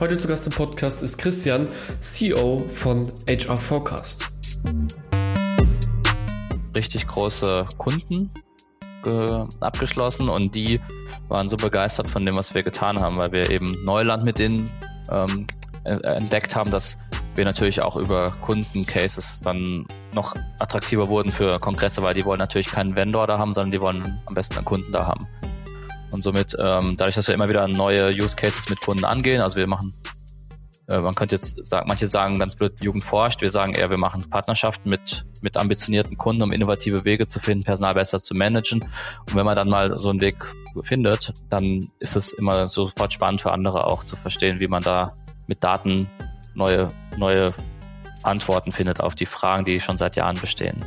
Heute zu Gast im Podcast ist Christian, CEO von HR Forecast. Richtig große Kunden äh, abgeschlossen und die waren so begeistert von dem, was wir getan haben, weil wir eben Neuland mit denen ähm, entdeckt haben, dass wir natürlich auch über Kundencases dann noch attraktiver wurden für Kongresse, weil die wollen natürlich keinen Vendor da haben, sondern die wollen am besten einen Kunden da haben. Und somit, ähm, dadurch, dass wir immer wieder neue Use Cases mit Kunden angehen, also wir machen, äh, man könnte jetzt sagen, manche sagen ganz blöd, Jugend forscht, wir sagen eher, wir machen Partnerschaften mit, mit ambitionierten Kunden, um innovative Wege zu finden, Personal besser zu managen. Und wenn man dann mal so einen Weg findet, dann ist es immer sofort spannend für andere auch zu verstehen, wie man da mit Daten neue, neue Antworten findet auf die Fragen, die schon seit Jahren bestehen.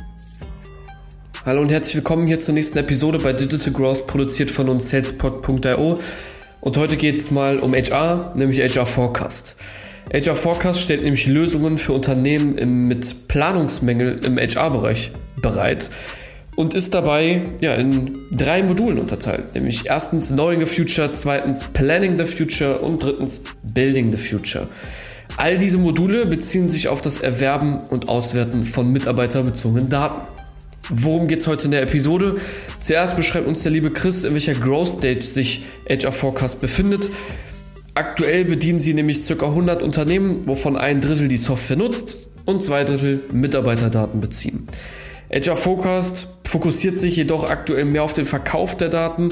Hallo und herzlich willkommen hier zur nächsten Episode bei Digital Growth, produziert von uns salespod.io. Und heute geht es mal um HR, nämlich HR Forecast. HR Forecast stellt nämlich Lösungen für Unternehmen im, mit Planungsmängel im HR-Bereich bereit und ist dabei ja, in drei Modulen unterteilt, nämlich erstens Knowing the Future, zweitens Planning the Future und drittens Building the Future. All diese Module beziehen sich auf das Erwerben und Auswerten von mitarbeiterbezogenen Daten. Worum geht es heute in der Episode? Zuerst beschreibt uns der liebe Chris, in welcher Growth Stage sich HR Forecast befindet. Aktuell bedienen sie nämlich ca. 100 Unternehmen, wovon ein Drittel die Software nutzt und zwei Drittel Mitarbeiterdaten beziehen. HR Forecast fokussiert sich jedoch aktuell mehr auf den Verkauf der Daten,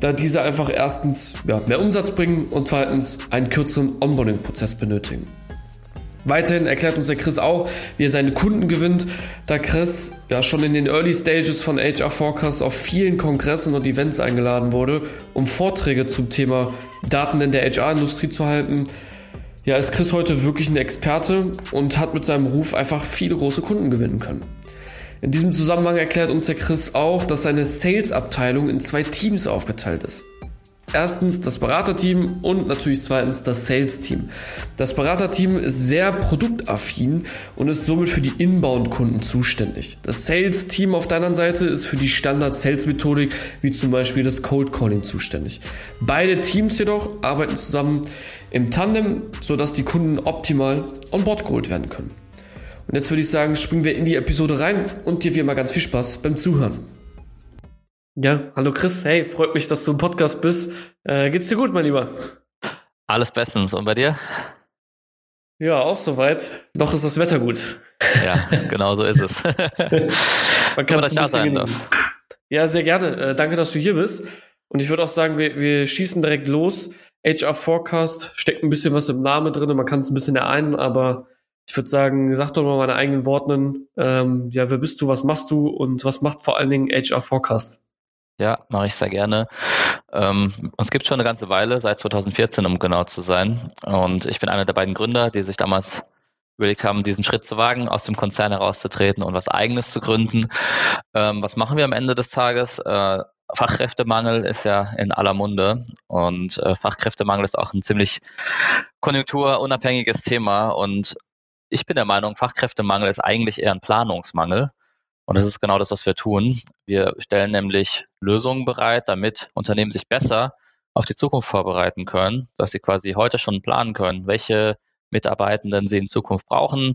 da diese einfach erstens ja, mehr Umsatz bringen und zweitens einen kürzeren Onboarding-Prozess benötigen. Weiterhin erklärt uns der Chris auch, wie er seine Kunden gewinnt, da Chris ja schon in den Early Stages von HR Forecast auf vielen Kongressen und Events eingeladen wurde, um Vorträge zum Thema Daten in der HR-Industrie zu halten. Ja, ist Chris heute wirklich ein Experte und hat mit seinem Ruf einfach viele große Kunden gewinnen können. In diesem Zusammenhang erklärt uns der Chris auch, dass seine Sales-Abteilung in zwei Teams aufgeteilt ist. Erstens das Beraterteam und natürlich zweitens das Sales-Team. Das Beraterteam ist sehr produktaffin und ist somit für die Inbound-Kunden zuständig. Das Sales-Team auf der anderen Seite ist für die Standard-Sales-Methodik wie zum Beispiel das Cold Calling zuständig. Beide Teams jedoch arbeiten zusammen im Tandem, sodass die Kunden optimal on board geholt werden können. Und jetzt würde ich sagen, springen wir in die Episode rein und dir wie immer ganz viel Spaß beim Zuhören. Ja, hallo Chris, hey, freut mich, dass du im Podcast bist. Äh, geht's dir gut, mein Lieber? Alles bestens. Und bei dir? Ja, auch soweit. Doch ist das Wetter gut. Ja, genau so ist es. Man kann das bisschen sein Ja, sehr gerne. Äh, danke, dass du hier bist. Und ich würde auch sagen, wir, wir schießen direkt los. HR Forecast steckt ein bisschen was im Namen drin. Man kann es ein bisschen ereinen, aber ich würde sagen, sag doch mal meine eigenen Worten. Ähm, ja, wer bist du, was machst du und was macht vor allen Dingen HR Forecast? Ja, mache ich sehr gerne. Ähm, uns gibt schon eine ganze Weile, seit 2014, um genau zu sein. Und ich bin einer der beiden Gründer, die sich damals überlegt haben, diesen Schritt zu wagen, aus dem Konzern herauszutreten und was Eigenes zu gründen. Ähm, was machen wir am Ende des Tages? Äh, Fachkräftemangel ist ja in aller Munde und äh, Fachkräftemangel ist auch ein ziemlich konjunkturunabhängiges Thema und ich bin der Meinung, Fachkräftemangel ist eigentlich eher ein Planungsmangel. Und das ist genau das, was wir tun. Wir stellen nämlich Lösungen bereit, damit Unternehmen sich besser auf die Zukunft vorbereiten können, dass sie quasi heute schon planen können, welche Mitarbeitenden sie in Zukunft brauchen,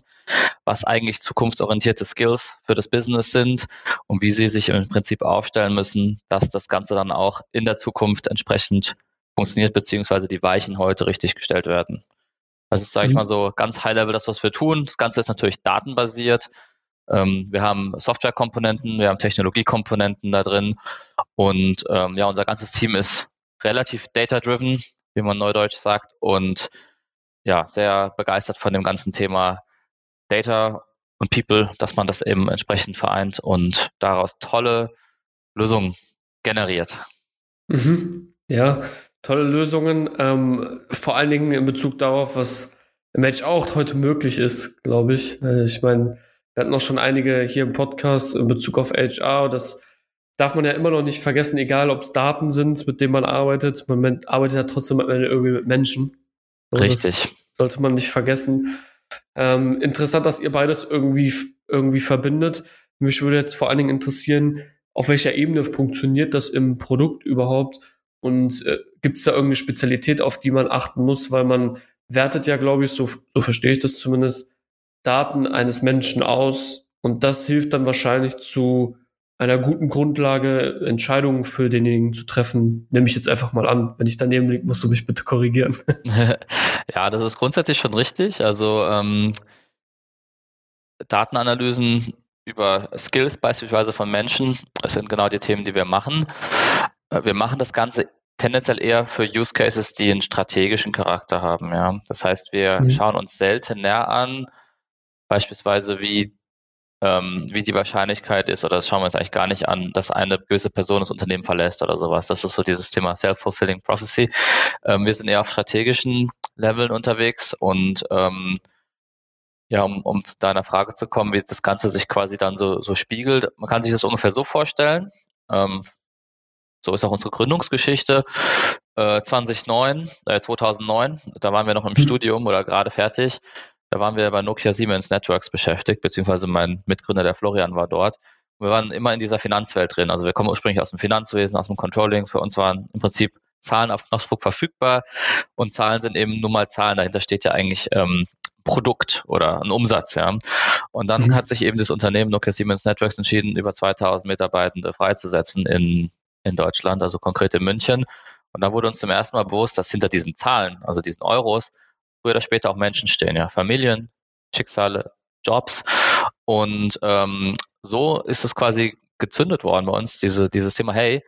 was eigentlich zukunftsorientierte Skills für das Business sind und wie sie sich im Prinzip aufstellen müssen, dass das Ganze dann auch in der Zukunft entsprechend funktioniert, beziehungsweise die Weichen heute richtig gestellt werden. Das ist, sage ich mhm. mal so, ganz high-level das, was wir tun. Das Ganze ist natürlich datenbasiert. Ähm, wir haben Softwarekomponenten, wir haben Technologiekomponenten da drin und ähm, ja, unser ganzes Team ist relativ data-driven, wie man neudeutsch sagt, und ja, sehr begeistert von dem ganzen Thema Data und People, dass man das eben entsprechend vereint und daraus tolle Lösungen generiert. Mhm. Ja, tolle Lösungen, ähm, vor allen Dingen in Bezug darauf, was Match auch heute möglich ist, glaube ich. Äh, ich meine, wir hatten auch schon einige hier im Podcast in Bezug auf HR. Das darf man ja immer noch nicht vergessen, egal ob es Daten sind, mit denen man arbeitet. Man arbeitet ja trotzdem irgendwie mit Menschen. Und Richtig. sollte man nicht vergessen. Ähm, interessant, dass ihr beides irgendwie, irgendwie verbindet. Mich würde jetzt vor allen Dingen interessieren, auf welcher Ebene funktioniert das im Produkt überhaupt? Und äh, gibt es da irgendeine Spezialität, auf die man achten muss, weil man wertet ja, glaube ich, so, so verstehe ich das zumindest, Daten eines Menschen aus und das hilft dann wahrscheinlich zu einer guten Grundlage, Entscheidungen für denjenigen zu treffen, nehme ich jetzt einfach mal an. Wenn ich daneben liege, musst du mich bitte korrigieren. ja, das ist grundsätzlich schon richtig. Also ähm, Datenanalysen über Skills beispielsweise von Menschen, das sind genau die Themen, die wir machen. Äh, wir machen das Ganze tendenziell eher für Use Cases, die einen strategischen Charakter haben. Ja. Das heißt, wir mhm. schauen uns selten näher an, beispielsweise wie ähm, wie die Wahrscheinlichkeit ist, oder das schauen wir uns eigentlich gar nicht an, dass eine gewisse Person das Unternehmen verlässt oder sowas. Das ist so dieses Thema Self-Fulfilling Prophecy. Ähm, wir sind eher auf strategischen Leveln unterwegs und ähm, ja, um, um zu deiner Frage zu kommen, wie das Ganze sich quasi dann so, so spiegelt. Man kann sich das ungefähr so vorstellen. Ähm, so ist auch unsere Gründungsgeschichte. Äh, 2009, äh, 2009, da waren wir noch im mhm. Studium oder gerade fertig. Da waren wir bei Nokia Siemens Networks beschäftigt, beziehungsweise mein Mitgründer, der Florian, war dort. Wir waren immer in dieser Finanzwelt drin. Also wir kommen ursprünglich aus dem Finanzwesen, aus dem Controlling. Für uns waren im Prinzip Zahlen auf Knopfdruck verfügbar und Zahlen sind eben nur mal Zahlen. Dahinter steht ja eigentlich ähm, Produkt oder ein Umsatz. Ja. Und dann mhm. hat sich eben das Unternehmen Nokia Siemens Networks entschieden, über 2000 Mitarbeitende freizusetzen in, in Deutschland, also konkret in München. Und da wurde uns zum ersten Mal bewusst, dass hinter diesen Zahlen, also diesen Euros, früher oder später auch Menschen stehen, ja, Familien, Schicksale, Jobs. Und ähm, so ist es quasi gezündet worden bei uns, diese, dieses Thema, hey,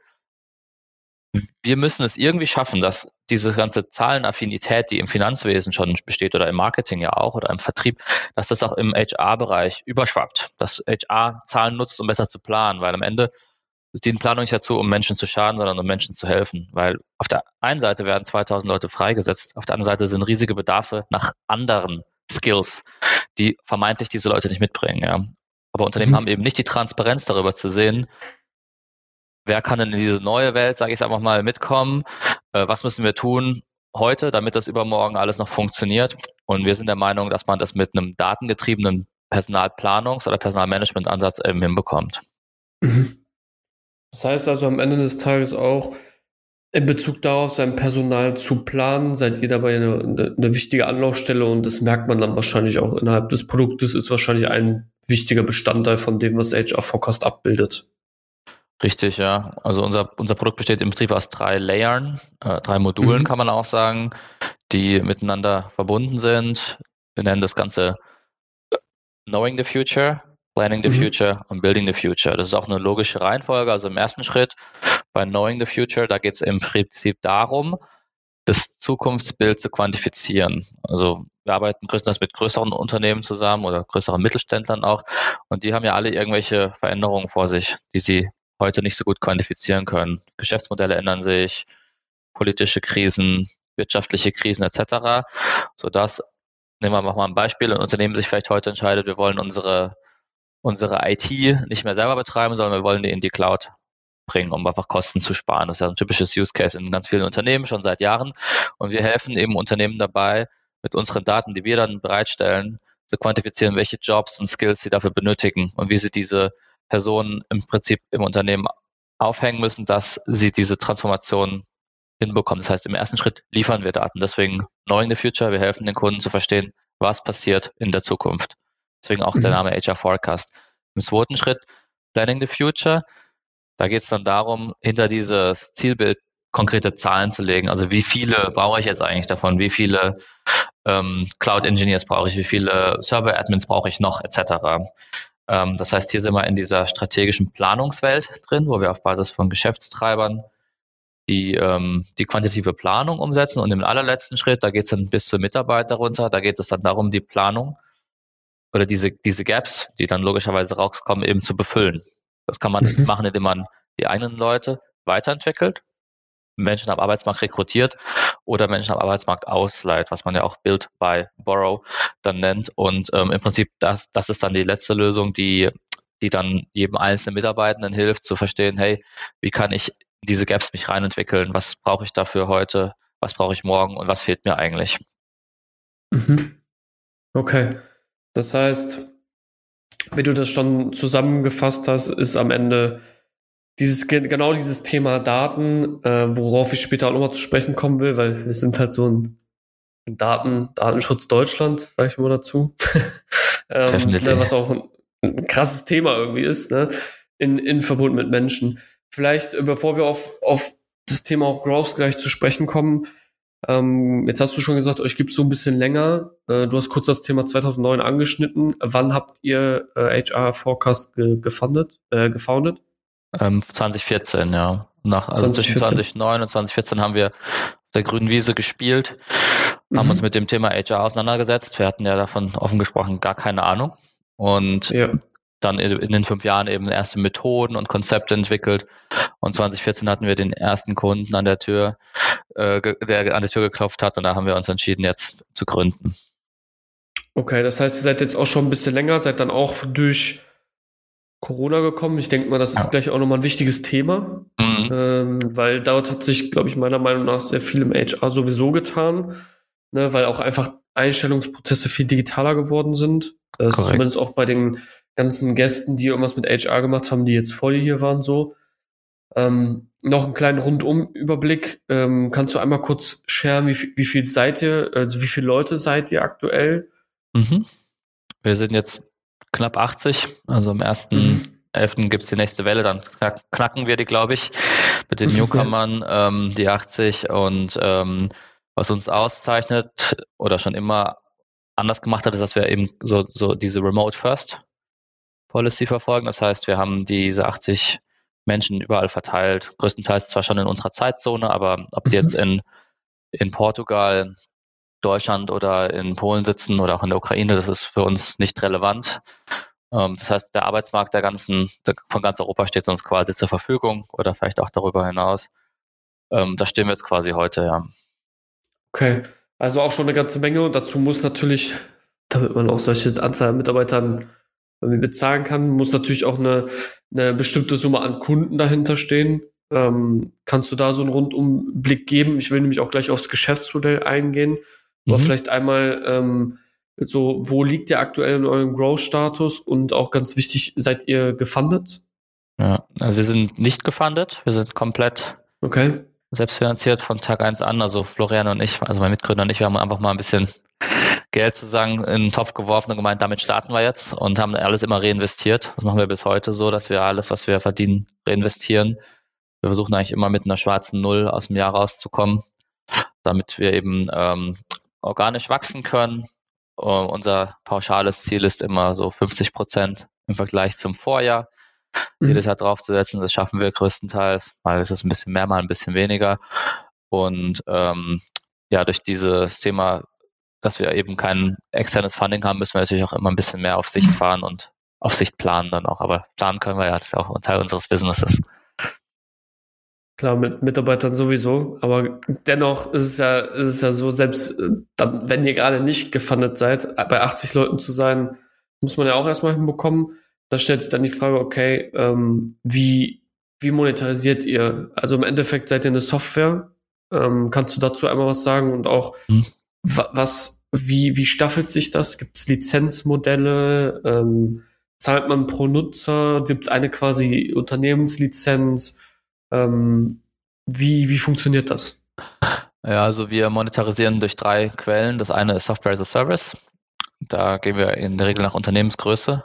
wir müssen es irgendwie schaffen, dass diese ganze Zahlenaffinität, die im Finanzwesen schon besteht oder im Marketing ja auch oder im Vertrieb, dass das auch im HR-Bereich überschwappt, dass HR Zahlen nutzt, um besser zu planen, weil am Ende dienen Planung nicht dazu, um Menschen zu schaden, sondern um Menschen zu helfen. Weil auf der einen Seite werden 2000 Leute freigesetzt, auf der anderen Seite sind riesige Bedarfe nach anderen Skills, die vermeintlich diese Leute nicht mitbringen. Ja. Aber Unternehmen mhm. haben eben nicht die Transparenz darüber zu sehen, wer kann denn in diese neue Welt, sage ich es einfach mal, mitkommen, äh, was müssen wir tun heute, damit das übermorgen alles noch funktioniert. Und wir sind der Meinung, dass man das mit einem datengetriebenen Personalplanungs- oder Personalmanagement-Ansatz eben hinbekommt. Mhm. Das heißt also am Ende des Tages auch, in Bezug darauf, sein Personal zu planen, seid ihr dabei eine, eine, eine, wichtige Anlaufstelle und das merkt man dann wahrscheinlich auch innerhalb des Produktes, ist wahrscheinlich ein wichtiger Bestandteil von dem, was HR Forecast abbildet. Richtig, ja. Also unser, unser Produkt besteht im Prinzip aus drei Layern, äh, drei Modulen mhm. kann man auch sagen, die miteinander verbunden sind. Wir nennen das Ganze Knowing the Future. Planning the mhm. Future und Building the Future. Das ist auch eine logische Reihenfolge. Also im ersten Schritt bei Knowing the Future, da geht es im Prinzip darum, das Zukunftsbild zu quantifizieren. Also wir arbeiten größtenteils mit größeren Unternehmen zusammen oder größeren Mittelständlern auch und die haben ja alle irgendwelche Veränderungen vor sich, die sie heute nicht so gut quantifizieren können. Geschäftsmodelle ändern sich, politische Krisen, wirtschaftliche Krisen etc., sodass, nehmen wir mal ein Beispiel, ein Unternehmen sich vielleicht heute entscheidet, wir wollen unsere unsere IT nicht mehr selber betreiben, sondern wir wollen die in die Cloud bringen, um einfach Kosten zu sparen. Das ist ja ein typisches Use Case in ganz vielen Unternehmen schon seit Jahren. Und wir helfen eben Unternehmen dabei, mit unseren Daten, die wir dann bereitstellen, zu quantifizieren, welche Jobs und Skills sie dafür benötigen und wie sie diese Personen im Prinzip im Unternehmen aufhängen müssen, dass sie diese Transformation hinbekommen. Das heißt, im ersten Schritt liefern wir Daten. Deswegen Knowing the Future, wir helfen den Kunden zu verstehen, was passiert in der Zukunft. Deswegen auch der mhm. Name HR Forecast. Im zweiten Schritt Planning the Future. Da geht es dann darum, hinter dieses Zielbild konkrete Zahlen zu legen. Also wie viele brauche ich jetzt eigentlich davon? Wie viele ähm, Cloud Engineers brauche ich? Wie viele Server Admins brauche ich noch? Etc. Ähm, das heißt, hier sind wir in dieser strategischen Planungswelt drin, wo wir auf Basis von Geschäftstreibern die, ähm, die quantitative Planung umsetzen. Und im allerletzten Schritt, da geht es dann bis zur Mitarbeiter runter, da geht es dann darum, die Planung oder diese, diese Gaps, die dann logischerweise rauskommen, eben zu befüllen. Das kann man mhm. machen, indem man die eigenen Leute weiterentwickelt, Menschen am Arbeitsmarkt rekrutiert oder Menschen am Arbeitsmarkt ausleiht, was man ja auch Build by Borrow dann nennt. Und ähm, im Prinzip, das, das ist dann die letzte Lösung, die, die dann jedem einzelnen Mitarbeitenden hilft, zu verstehen, hey, wie kann ich diese Gaps mich reinentwickeln? Was brauche ich dafür heute? Was brauche ich morgen? Und was fehlt mir eigentlich? Mhm. Okay. Das heißt, wie du das schon zusammengefasst hast, ist am Ende dieses genau dieses Thema Daten, äh, worauf ich später auch nochmal zu sprechen kommen will, weil wir sind halt so ein Daten, Datenschutz Deutschland, sage ich mal dazu. ähm, ne, was auch ein, ein, krasses Thema irgendwie ist, ne? in, in Verbund mit Menschen. Vielleicht, äh, bevor wir auf, auf das Thema auch Growth gleich zu sprechen kommen, ähm, jetzt hast du schon gesagt, euch gibt es so ein bisschen länger. Äh, du hast kurz das Thema 2009 angeschnitten. Wann habt ihr äh, HR Forecast ge gefundet, äh, gefoundet? Ähm, 2014, ja. Nach, also 2014. zwischen 2009 und 2014 haben wir auf der grünen Wiese gespielt, mhm. haben uns mit dem Thema HR auseinandergesetzt. Wir hatten ja davon offen gesprochen gar keine Ahnung. Und ja dann in den fünf Jahren eben erste Methoden und Konzepte entwickelt. Und 2014 hatten wir den ersten Kunden an der Tür, äh, der an der Tür geklopft hat und da haben wir uns entschieden, jetzt zu gründen. Okay, das heißt, ihr seid jetzt auch schon ein bisschen länger, seid dann auch durch Corona gekommen. Ich denke mal, das ist ja. gleich auch nochmal ein wichtiges Thema, mhm. ähm, weil dort hat sich, glaube ich, meiner Meinung nach sehr viel im HR sowieso getan, ne, weil auch einfach Einstellungsprozesse viel digitaler geworden sind. Das ist zumindest auch bei den ganzen Gästen, die irgendwas mit HR gemacht haben, die jetzt vor dir hier waren, so. Ähm, noch einen kleinen Rundumüberblick. Ähm, kannst du einmal kurz sharen, wie, wie viel seid ihr, also wie viele Leute seid ihr aktuell? Mhm. Wir sind jetzt knapp 80, also im ersten mhm. 11. gibt es die nächste Welle, dann knacken wir die, glaube ich, mit den Newcomern, ähm, die 80 und ähm, was uns auszeichnet oder schon immer anders gemacht hat, ist, dass wir eben so, so diese Remote First Policy verfolgen. Das heißt, wir haben diese 80 Menschen überall verteilt, größtenteils zwar schon in unserer Zeitzone, aber ob die jetzt mhm. in, in Portugal, Deutschland oder in Polen sitzen oder auch in der Ukraine, das ist für uns nicht relevant. Ähm, das heißt, der Arbeitsmarkt der ganzen, von ganz Europa steht uns quasi zur Verfügung oder vielleicht auch darüber hinaus. Ähm, da stehen wir jetzt quasi heute, ja. Okay, also auch schon eine ganze Menge und dazu muss natürlich, damit man auch solche Anzahl an Mitarbeitern bezahlen kann, muss natürlich auch eine, eine bestimmte Summe an Kunden dahinter stehen. Ähm, kannst du da so einen Rundumblick geben? Ich will nämlich auch gleich aufs Geschäftsmodell eingehen. Mhm. Aber vielleicht einmal ähm, so, wo liegt ihr aktuell in eurem Growth-Status? Und auch ganz wichtig, seid ihr gefundet? Ja, also wir sind nicht gefundet. Wir sind komplett okay. selbstfinanziert von Tag eins an. Also Florian und ich, also mein Mitgründer und ich, wir haben einfach mal ein bisschen Geld sozusagen in den Topf geworfen und gemeint, damit starten wir jetzt und haben alles immer reinvestiert. Das machen wir bis heute so, dass wir alles, was wir verdienen, reinvestieren. Wir versuchen eigentlich immer mit einer schwarzen Null aus dem Jahr rauszukommen, damit wir eben ähm, organisch wachsen können. Uh, unser pauschales Ziel ist immer so 50 Prozent im Vergleich zum Vorjahr jedes Jahr draufzusetzen. Das schaffen wir größtenteils. Mal ist es ein bisschen mehr, mal ein bisschen weniger. Und ähm, ja, durch dieses Thema dass wir eben kein externes Funding haben, müssen wir natürlich auch immer ein bisschen mehr auf Sicht fahren und auf Sicht planen dann auch. Aber planen können wir ja, das ist auch ein Teil unseres Businesses. Klar, mit Mitarbeitern sowieso, aber dennoch ist es ja, ist es ja so, selbst äh, dann, wenn ihr gerade nicht gefundet seid, äh, bei 80 Leuten zu sein, muss man ja auch erstmal hinbekommen. Da stellt sich dann die Frage, okay, ähm, wie, wie monetarisiert ihr? Also im Endeffekt seid ihr eine Software. Ähm, kannst du dazu einmal was sagen und auch, hm was, wie, wie staffelt sich das? Gibt es Lizenzmodelle? Ähm, zahlt man pro Nutzer? Gibt es eine quasi Unternehmenslizenz? Ähm, wie, wie funktioniert das? Ja, also wir monetarisieren durch drei Quellen. Das eine ist Software as a Service. Da gehen wir in der Regel nach Unternehmensgröße.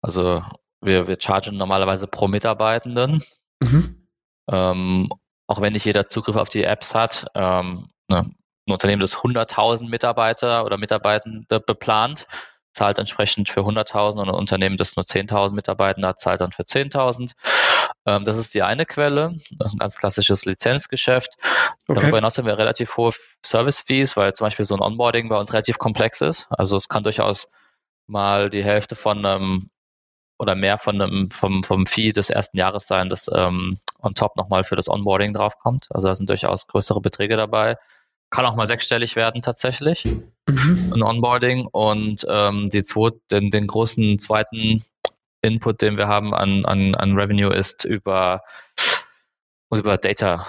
Also wir, wir chargen normalerweise pro Mitarbeitenden. Mhm. Ähm, auch wenn nicht jeder Zugriff auf die Apps hat. Ähm, ne, ein Unternehmen, das 100.000 Mitarbeiter oder Mitarbeitende beplant, zahlt entsprechend für 100.000 und ein Unternehmen, das nur 10.000 Mitarbeiter hat, zahlt dann für 10.000. Ähm, das ist die eine Quelle, ein ganz klassisches Lizenzgeschäft. Okay. Darüber hinaus haben wir relativ hohe Service-Fees, weil zum Beispiel so ein Onboarding bei uns relativ komplex ist. Also es kann durchaus mal die Hälfte von einem oder mehr von einem, vom, vom Fee des ersten Jahres sein, das ähm, on top nochmal für das Onboarding draufkommt. Also da sind durchaus größere Beträge dabei kann auch mal sechsstellig werden tatsächlich, mhm. ein Onboarding. Und ähm, die zweite, den, den großen zweiten Input, den wir haben an, an, an Revenue, ist über, über Data,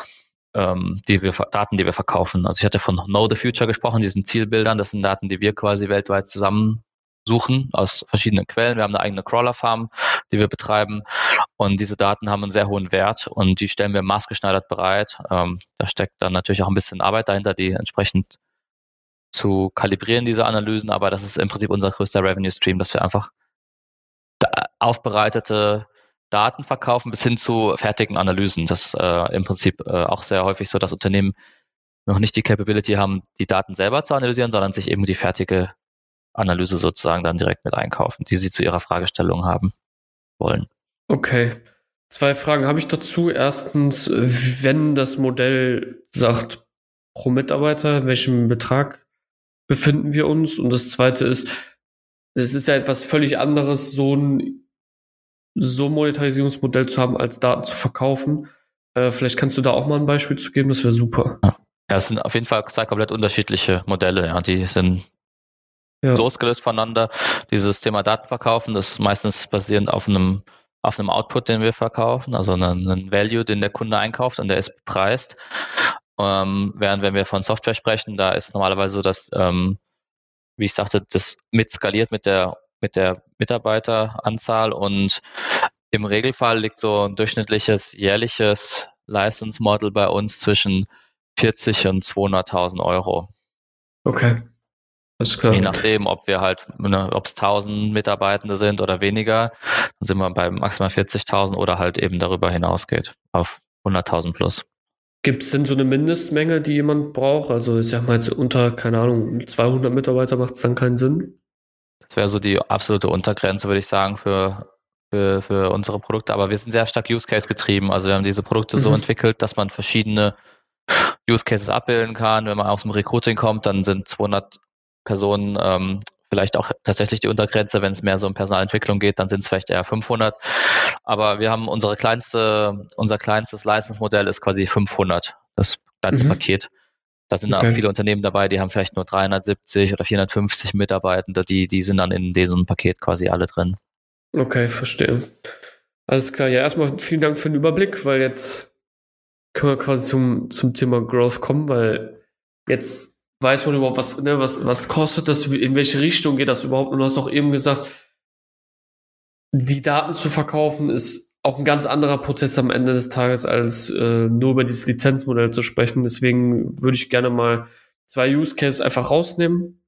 ähm, die wir, Daten, die wir verkaufen. Also ich hatte von Know the Future gesprochen, diesen Zielbildern. Das sind Daten, die wir quasi weltweit zusammen suchen aus verschiedenen Quellen. Wir haben eine eigene Crawler-Farm, die wir betreiben. Und diese Daten haben einen sehr hohen Wert und die stellen wir maßgeschneidert bereit. Ähm, da steckt dann natürlich auch ein bisschen Arbeit dahinter, die entsprechend zu kalibrieren, diese Analysen, aber das ist im Prinzip unser größter Revenue Stream, dass wir einfach aufbereitete Daten verkaufen bis hin zu fertigen Analysen. Das äh, im Prinzip äh, auch sehr häufig so, dass Unternehmen noch nicht die Capability haben, die Daten selber zu analysieren, sondern sich eben die fertige Analyse sozusagen dann direkt mit einkaufen, die sie zu ihrer Fragestellung haben wollen. Okay. Zwei Fragen habe ich dazu. Erstens, wenn das Modell sagt, pro Mitarbeiter, in welchem Betrag befinden wir uns? Und das zweite ist, es ist ja etwas völlig anderes, so ein so ein Monetarisierungsmodell zu haben, als Daten zu verkaufen. Äh, vielleicht kannst du da auch mal ein Beispiel zu geben, das wäre super. Ja. es sind auf jeden Fall zwei komplett unterschiedliche Modelle, ja. Die sind ja. losgelöst voneinander. Dieses Thema Datenverkaufen, das ist meistens basierend auf einem auf einem Output, den wir verkaufen, also einen, einen Value, den der Kunde einkauft und der ist bepreist. Ähm, während wenn wir von Software sprechen, da ist normalerweise so, dass, ähm, wie ich sagte, das mit skaliert mit der mit der Mitarbeiteranzahl und im Regelfall liegt so ein durchschnittliches jährliches License Model bei uns zwischen 40 und 200.000 Euro. Okay. Je nachdem, ob wir halt, ne, ob es 1000 Mitarbeitende sind oder weniger, dann sind wir bei maximal 40.000 oder halt eben darüber hinausgeht auf 100.000 plus. Gibt es denn so eine Mindestmenge, die jemand braucht? Also ich sag mal jetzt unter, keine Ahnung, 200 Mitarbeiter macht es dann keinen Sinn? Das wäre so die absolute Untergrenze, würde ich sagen, für, für, für unsere Produkte. Aber wir sind sehr stark Use Case getrieben. Also wir haben diese Produkte mhm. so entwickelt, dass man verschiedene Use Cases abbilden kann. Wenn man aus dem Recruiting kommt, dann sind 200 Personen ähm, vielleicht auch tatsächlich die Untergrenze. Wenn es mehr so um Personalentwicklung geht, dann sind es vielleicht eher 500. Aber wir haben unsere kleinste, unser kleinstes License-Modell ist quasi 500, das ganze mhm. Paket. Da sind okay. auch viele Unternehmen dabei, die haben vielleicht nur 370 oder 450 Mitarbeitende, die, die sind dann in diesem Paket quasi alle drin. Okay, verstehe. Alles klar. Ja, erstmal vielen Dank für den Überblick, weil jetzt können wir quasi zum, zum Thema Growth kommen, weil jetzt weiß man überhaupt, was, ne, was, was kostet das, in welche Richtung geht das überhaupt? Und du hast auch eben gesagt, die Daten zu verkaufen ist auch ein ganz anderer Prozess am Ende des Tages, als äh, nur über dieses Lizenzmodell zu sprechen. Deswegen würde ich gerne mal zwei Use Cases einfach rausnehmen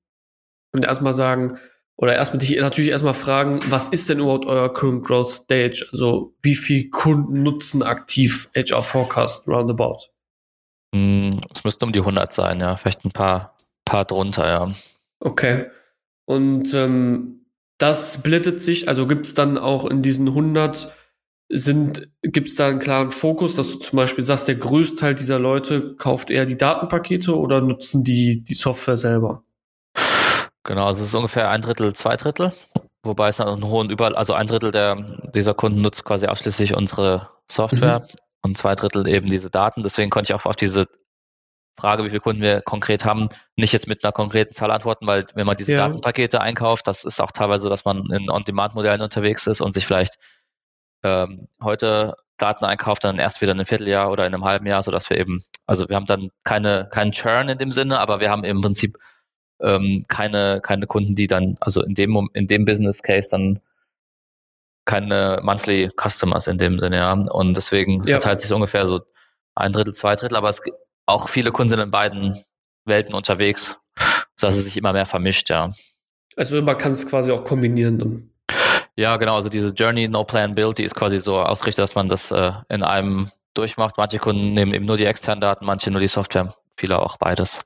und erstmal sagen, oder erstmal dich natürlich erstmal fragen, was ist denn überhaupt euer Current Growth Stage? Also wie viel Kunden nutzen aktiv HR Forecast roundabout? Hm, es müsste um die 100 sein, ja. Vielleicht ein paar, paar drunter, ja. Okay. Und ähm, das splittet sich, also gibt es dann auch in diesen 100 sind, gibt es da einen klaren Fokus, dass du zum Beispiel sagst, der größte Teil dieser Leute kauft eher die Datenpakete oder nutzen die die Software selber? Genau, also es ist ungefähr ein Drittel, zwei Drittel, wobei es dann einen hohen Überall, also ein Drittel der, dieser Kunden nutzt quasi ausschließlich unsere Software mhm. Und zwei Drittel eben diese Daten. Deswegen konnte ich auch auf diese Frage, wie viele Kunden wir konkret haben, nicht jetzt mit einer konkreten Zahl antworten, weil wenn man diese ja. Datenpakete einkauft, das ist auch teilweise so, dass man in On-Demand-Modellen unterwegs ist und sich vielleicht ähm, heute Daten einkauft, dann erst wieder in einem Vierteljahr oder in einem halben Jahr, sodass wir eben, also wir haben dann keine, keinen Churn in dem Sinne, aber wir haben im Prinzip ähm, keine, keine Kunden, die dann, also in dem, in dem Business Case dann keine Monthly Customers in dem Sinne, ja. Und deswegen ja. verteilt sich ungefähr so ein Drittel, zwei Drittel, aber es gibt auch viele Kunden sind in beiden Welten unterwegs, sodass es sich immer mehr vermischt, ja. Also man kann es quasi auch kombinieren dann. Ja, genau. Also diese Journey No Plan Build, die ist quasi so ausgerichtet, dass man das äh, in einem durchmacht. Manche Kunden nehmen eben nur die externen Daten, manche nur die Software, viele auch beides.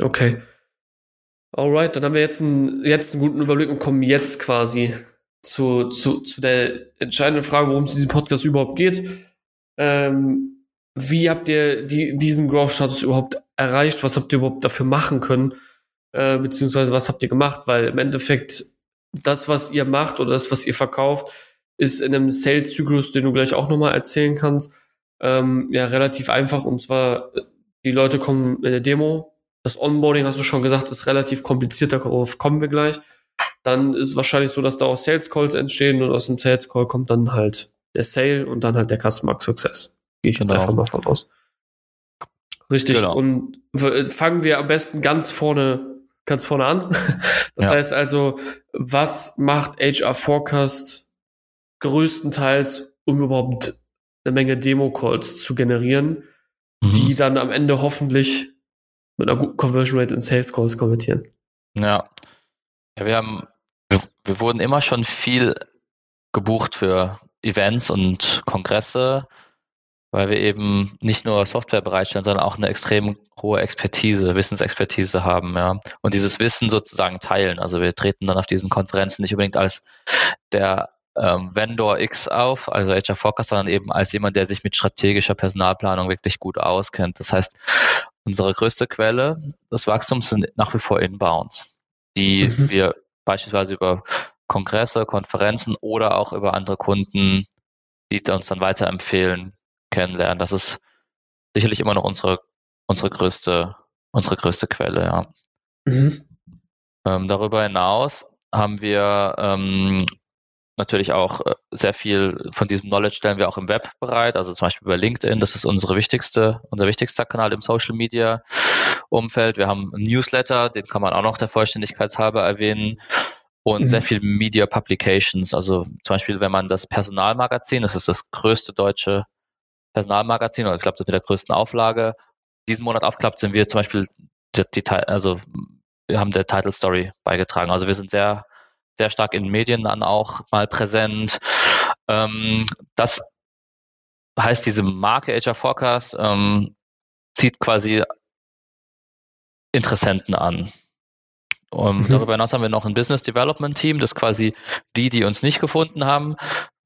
Okay. Alright, dann haben wir jetzt einen, jetzt einen guten Überblick und kommen jetzt quasi zu, zu, zu der entscheidenden Frage, worum es in diesem Podcast überhaupt geht. Ähm, wie habt ihr die, diesen Growth-Status überhaupt erreicht? Was habt ihr überhaupt dafür machen können? Äh, beziehungsweise was habt ihr gemacht? Weil im Endeffekt das, was ihr macht oder das, was ihr verkauft, ist in einem Sales-Zyklus, den du gleich auch nochmal erzählen kannst, ähm, ja, relativ einfach. Und zwar, die Leute kommen in der Demo. Das Onboarding, hast du schon gesagt, ist relativ kompliziert, darauf kommen wir gleich. Dann ist es wahrscheinlich so, dass da auch Sales Calls entstehen und aus dem Sales Call kommt dann halt der Sale und dann halt der Customer Success. Gehe ich jetzt genau. einfach mal von aus. Richtig. Genau. Und fangen wir am besten ganz vorne ganz vorne an. Das ja. heißt also, was macht HR Forecast größtenteils, um überhaupt eine Menge Demo-Calls zu generieren, mhm. die dann am Ende hoffentlich mit einer guten Conversion Rate in Sales Calls konvertieren. Ja. ja wir haben, wir, wir wurden immer schon viel gebucht für Events und Kongresse, weil wir eben nicht nur Software bereitstellen, sondern auch eine extrem hohe Expertise, Wissensexpertise haben, ja. Und dieses Wissen sozusagen teilen. Also wir treten dann auf diesen Konferenzen nicht unbedingt als der ähm, Vendor X auf, also HR Forecast, sondern eben als jemand, der sich mit strategischer Personalplanung wirklich gut auskennt. Das heißt, unsere größte Quelle des Wachstums sind nach wie vor Inbounds, die mhm. wir beispielsweise über Kongresse, Konferenzen oder auch über andere Kunden, die uns dann weiterempfehlen, kennenlernen. Das ist sicherlich immer noch unsere, unsere größte, unsere größte Quelle, ja. Mhm. Ähm, darüber hinaus haben wir ähm, natürlich auch äh, sehr viel von diesem Knowledge stellen wir auch im Web bereit, also zum Beispiel bei LinkedIn, das ist unsere wichtigste, unser wichtigster Kanal im Social Media Umfeld. Wir haben einen Newsletter, den kann man auch noch der Vollständigkeit halber erwähnen und mhm. sehr viel Media Publications, also zum Beispiel, wenn man das Personalmagazin, das ist das größte deutsche Personalmagazin, oder ich glaube, das mit der größten Auflage, diesen Monat aufklappt, sind wir zum Beispiel die, die, also wir haben der Title Story beigetragen. Also wir sind sehr sehr stark in Medien dann auch mal präsent. Ähm, das heißt, diese Marke HR Forecast ähm, zieht quasi Interessenten an. Und mhm. darüber hinaus haben wir noch ein Business Development Team, das quasi die, die uns nicht gefunden haben,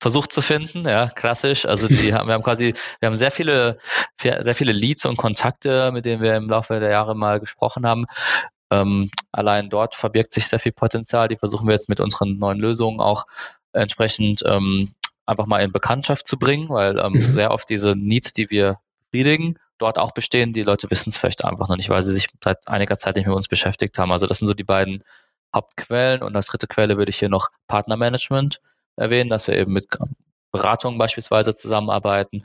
versucht zu finden. Ja, klassisch. Also die haben, wir haben quasi, wir haben sehr viele, sehr viele Leads und Kontakte, mit denen wir im Laufe der Jahre mal gesprochen haben, ähm, allein dort verbirgt sich sehr viel Potenzial. Die versuchen wir jetzt mit unseren neuen Lösungen auch entsprechend ähm, einfach mal in Bekanntschaft zu bringen, weil ähm, mhm. sehr oft diese Needs, die wir befriedigen, dort auch bestehen. Die Leute wissen es vielleicht einfach noch nicht, weil sie sich seit einiger Zeit nicht mit uns beschäftigt haben. Also das sind so die beiden Hauptquellen. Und als dritte Quelle würde ich hier noch Partnermanagement erwähnen, dass wir eben mit Beratungen beispielsweise zusammenarbeiten,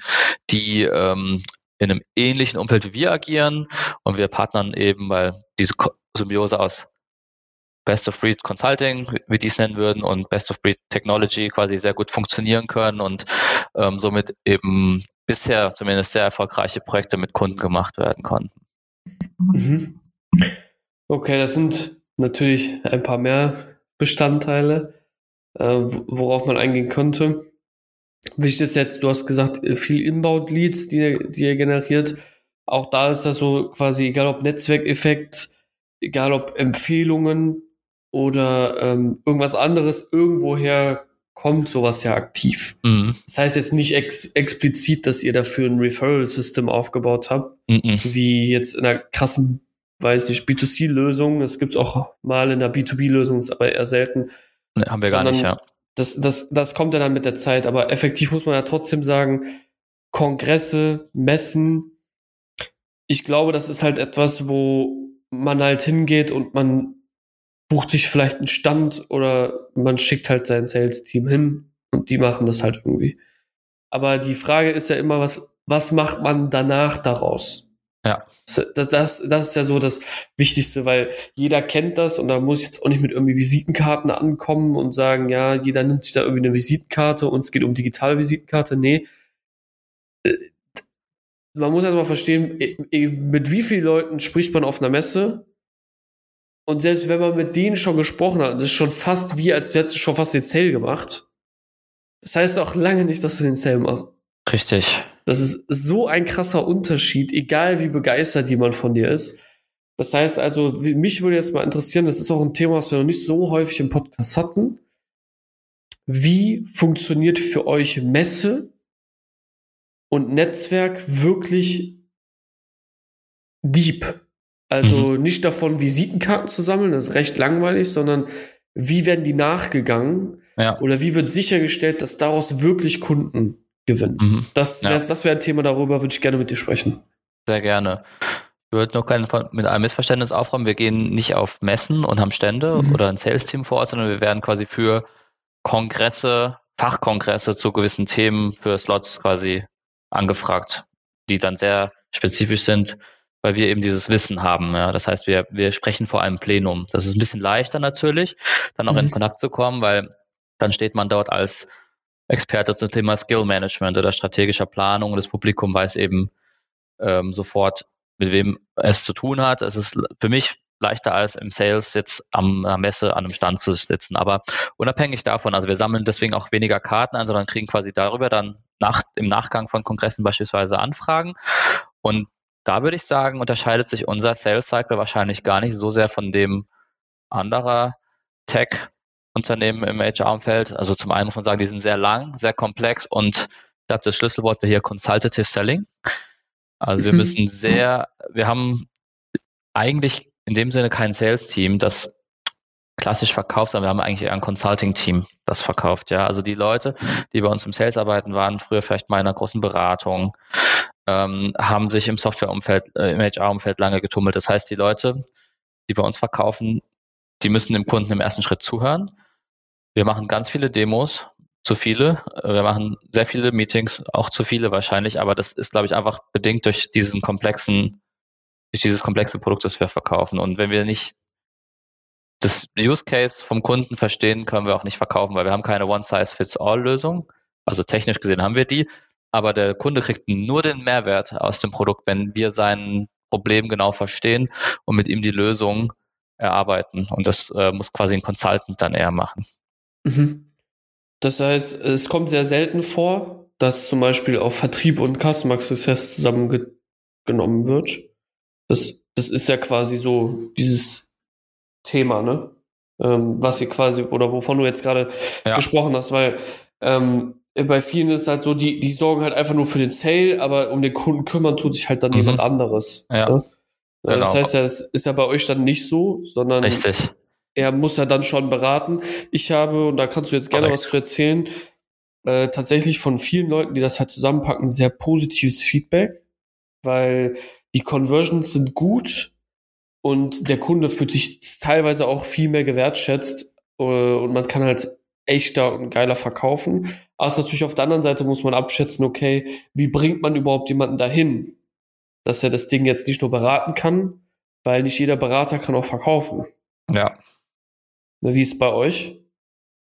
die ähm, in einem ähnlichen Umfeld wie wir agieren und wir partnern eben, weil diese Symbiose aus Best of Breed Consulting, wie die es nennen würden, und Best of Breed Technology quasi sehr gut funktionieren können und ähm, somit eben bisher zumindest sehr erfolgreiche Projekte mit Kunden gemacht werden konnten. Mhm. Okay, das sind natürlich ein paar mehr Bestandteile, äh, worauf man eingehen könnte. Wichtig ist jetzt, du hast gesagt, viel Inbound-Leads, die, die ihr generiert. Auch da ist das so quasi, egal ob Netzwerkeffekt, egal ob Empfehlungen oder ähm, irgendwas anderes, irgendwoher kommt sowas ja aktiv. Mhm. Das heißt jetzt nicht ex explizit, dass ihr dafür ein Referral-System aufgebaut habt, mhm. wie jetzt in einer krassen, weiß nicht, B2C-Lösung. Es gibt auch mal in der B2B-Lösung, ist aber eher selten. Nee, haben wir gar nicht, ja. Das, das, das kommt ja dann mit der Zeit, aber effektiv muss man ja trotzdem sagen, Kongresse, Messen, ich glaube, das ist halt etwas, wo man halt hingeht und man bucht sich vielleicht einen Stand oder man schickt halt sein Sales-Team hin und die machen das halt irgendwie. Aber die Frage ist ja immer, was, was macht man danach daraus? Ja. Das, das, das ist ja so das Wichtigste, weil jeder kennt das und da muss ich jetzt auch nicht mit irgendwie Visitenkarten ankommen und sagen, ja, jeder nimmt sich da irgendwie eine Visitenkarte und es geht um digitale Visitenkarte. Nee, man muss erstmal verstehen, mit wie vielen Leuten spricht man auf einer Messe. Und selbst wenn man mit denen schon gesprochen hat, das ist schon fast wie, als hättest du schon fast den Sale gemacht. Das heißt auch lange nicht, dass du den Sale machst. Richtig. Das ist so ein krasser Unterschied, egal wie begeistert jemand von dir ist. Das heißt also, mich würde jetzt mal interessieren, das ist auch ein Thema, was wir noch nicht so häufig im Podcast hatten. Wie funktioniert für euch Messe und Netzwerk wirklich deep. Also mhm. nicht davon, Visitenkarten zu sammeln, das ist recht langweilig, sondern wie werden die nachgegangen? Ja. Oder wie wird sichergestellt, dass daraus wirklich Kunden gewinnen? Mhm. Das, ja. das, das wäre ein Thema, darüber würde ich gerne mit dir sprechen. Sehr gerne. Ich würde noch kein, mit einem Missverständnis aufräumen. Wir gehen nicht auf Messen und haben Stände mhm. oder ein Sales-Team vor Ort, sondern wir werden quasi für Kongresse, Fachkongresse zu gewissen Themen für Slots quasi angefragt, die dann sehr spezifisch sind, weil wir eben dieses Wissen haben. Ja. Das heißt, wir, wir sprechen vor einem Plenum. Das ist ein bisschen leichter natürlich, dann auch mhm. in Kontakt zu kommen, weil dann steht man dort als Experte zum Thema Skill Management oder strategischer Planung und das Publikum weiß eben ähm, sofort, mit wem es zu tun hat. Es ist für mich leichter als im Sales jetzt am am Messe an einem Stand zu sitzen. Aber unabhängig davon, also wir sammeln deswegen auch weniger Karten ein, sondern kriegen quasi darüber dann nach, im Nachgang von Kongressen beispielsweise Anfragen. Und da würde ich sagen, unterscheidet sich unser Sales Cycle wahrscheinlich gar nicht so sehr von dem anderer Tech-Unternehmen im HR-Umfeld. Also zum einen muss man sagen, die sind sehr lang, sehr komplex und ich glaube, das Schlüsselwort wäre hier Consultative Selling. Also wir mhm. müssen sehr, wir haben eigentlich in dem Sinne kein Sales-Team, das klassisch verkauft, sondern wir haben eigentlich eher ein Consulting-Team, das verkauft. Ja, also die Leute, die bei uns im Sales arbeiten, waren früher vielleicht mal in einer großen Beratung, ähm, haben sich im Software-Umfeld, äh, im HR-Umfeld lange getummelt. Das heißt, die Leute, die bei uns verkaufen, die müssen dem Kunden im ersten Schritt zuhören. Wir machen ganz viele Demos, zu viele. Wir machen sehr viele Meetings, auch zu viele wahrscheinlich, aber das ist, glaube ich, einfach bedingt durch diesen komplexen durch dieses komplexe Produkt, das wir verkaufen. Und wenn wir nicht das Use Case vom Kunden verstehen, können wir auch nicht verkaufen, weil wir haben keine One-Size-Fits-All-Lösung. Also technisch gesehen haben wir die, aber der Kunde kriegt nur den Mehrwert aus dem Produkt, wenn wir sein Problem genau verstehen und mit ihm die Lösung erarbeiten. Und das äh, muss quasi ein Consultant dann eher machen. Mhm. Das heißt, es kommt sehr selten vor, dass zum Beispiel auf Vertrieb und Customer Success zusammengenommen wird. Das, das ist ja quasi so dieses Thema, ne? Ähm, was ihr quasi, oder wovon du jetzt gerade ja. gesprochen hast, weil ähm, bei vielen ist es halt so, die, die sorgen halt einfach nur für den Sale, aber um den Kunden kümmern tut sich halt dann mhm. jemand anderes. Ja. Ne? Genau. Das heißt das ist ja bei euch dann nicht so, sondern Richtig. er muss ja dann schon beraten. Ich habe, und da kannst du jetzt gerne Correct. was zu erzählen, äh, tatsächlich von vielen Leuten, die das halt zusammenpacken, sehr positives Feedback, weil die Conversions sind gut und der Kunde fühlt sich teilweise auch viel mehr gewertschätzt äh, und man kann halt echter und geiler verkaufen. Aber natürlich auf der anderen Seite muss man abschätzen, okay, wie bringt man überhaupt jemanden dahin, dass er das Ding jetzt nicht nur beraten kann, weil nicht jeder Berater kann auch verkaufen. Ja. Wie ist es bei euch?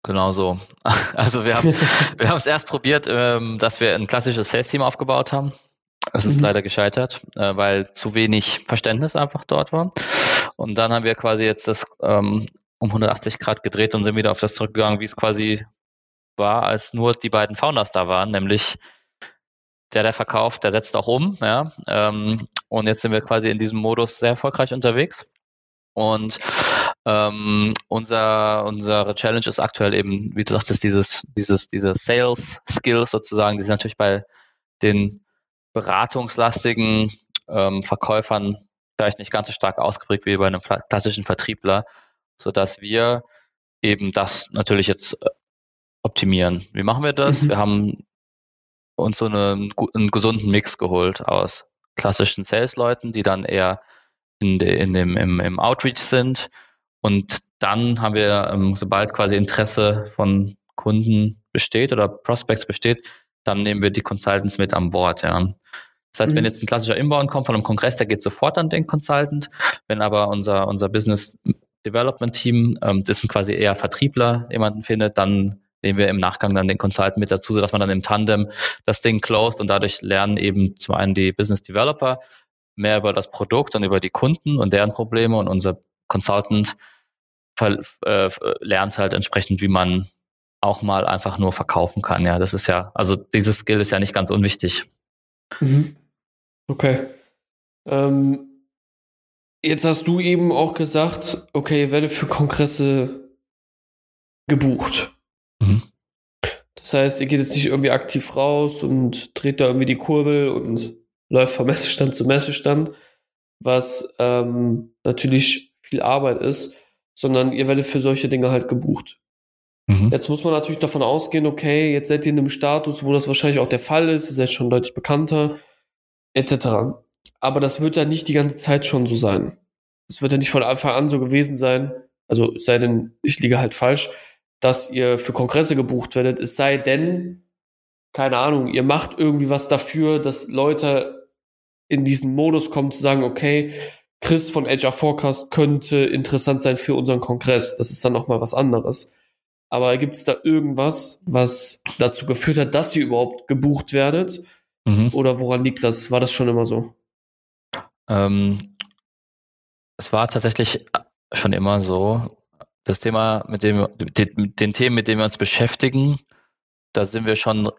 Genau so. Also wir haben wir haben es erst probiert, ähm, dass wir ein klassisches Sales-Team aufgebaut haben. Es ist mhm. leider gescheitert, äh, weil zu wenig Verständnis einfach dort war. Und dann haben wir quasi jetzt das ähm, um 180 Grad gedreht und sind wieder auf das zurückgegangen, wie es quasi war, als nur die beiden Founders da waren, nämlich der, der verkauft, der setzt auch um. Ja? Ähm, und jetzt sind wir quasi in diesem Modus sehr erfolgreich unterwegs. Und ähm, unser, unsere Challenge ist aktuell eben, wie du sagtest, dieses, dieses, diese Sales Skills sozusagen, die sind natürlich bei den beratungslastigen ähm, Verkäufern vielleicht nicht ganz so stark ausgeprägt wie bei einem klassischen Vertriebler, so dass wir eben das natürlich jetzt äh, optimieren. Wie machen wir das? Mhm. Wir haben uns so eine, einen gesunden Mix geholt aus klassischen Sales-Leuten, die dann eher in, de, in dem, im, im Outreach sind. Und dann haben wir, ähm, sobald quasi Interesse von Kunden besteht oder Prospects besteht, dann nehmen wir die Consultants mit an Bord. Ja. Das heißt, mhm. wenn jetzt ein klassischer Inbound kommt von einem Kongress, der geht sofort an den Consultant. Wenn aber unser, unser Business Development Team, ähm, das sind quasi eher Vertriebler, jemanden findet, dann nehmen wir im Nachgang dann den Consultant mit dazu, sodass man dann im Tandem das Ding closed und dadurch lernen eben zum einen die Business Developer mehr über das Produkt und über die Kunden und deren Probleme und unser Consultant äh, lernt halt entsprechend, wie man auch mal einfach nur verkaufen kann. Ja, das ist ja, also dieses Skill ist ja nicht ganz unwichtig. Mhm. Okay. Ähm, jetzt hast du eben auch gesagt, okay, werde für Kongresse gebucht. Mhm. Das heißt, ihr geht jetzt nicht irgendwie aktiv raus und dreht da irgendwie die Kurbel und läuft von Messestand zu Messestand, was ähm, natürlich viel Arbeit ist, sondern ihr werdet für solche Dinge halt gebucht. Mhm. Jetzt muss man natürlich davon ausgehen, okay, jetzt seid ihr in einem Status, wo das wahrscheinlich auch der Fall ist, ihr seid schon deutlich bekannter, etc. Aber das wird ja nicht die ganze Zeit schon so sein. Es wird ja nicht von Anfang an so gewesen sein, also sei denn, ich liege halt falsch, dass ihr für Kongresse gebucht werdet, es sei denn, keine Ahnung, ihr macht irgendwie was dafür, dass Leute in diesen Modus kommen zu sagen, okay, Chris von HR Forecast könnte interessant sein für unseren Kongress. Das ist dann nochmal was anderes. Aber gibt es da irgendwas, was dazu geführt hat, dass ihr überhaupt gebucht werdet? Mhm. Oder woran liegt das? War das schon immer so? Ähm, es war tatsächlich schon immer so, das Thema, mit dem, mit den Themen, mit denen wir uns beschäftigen, da sind wir schon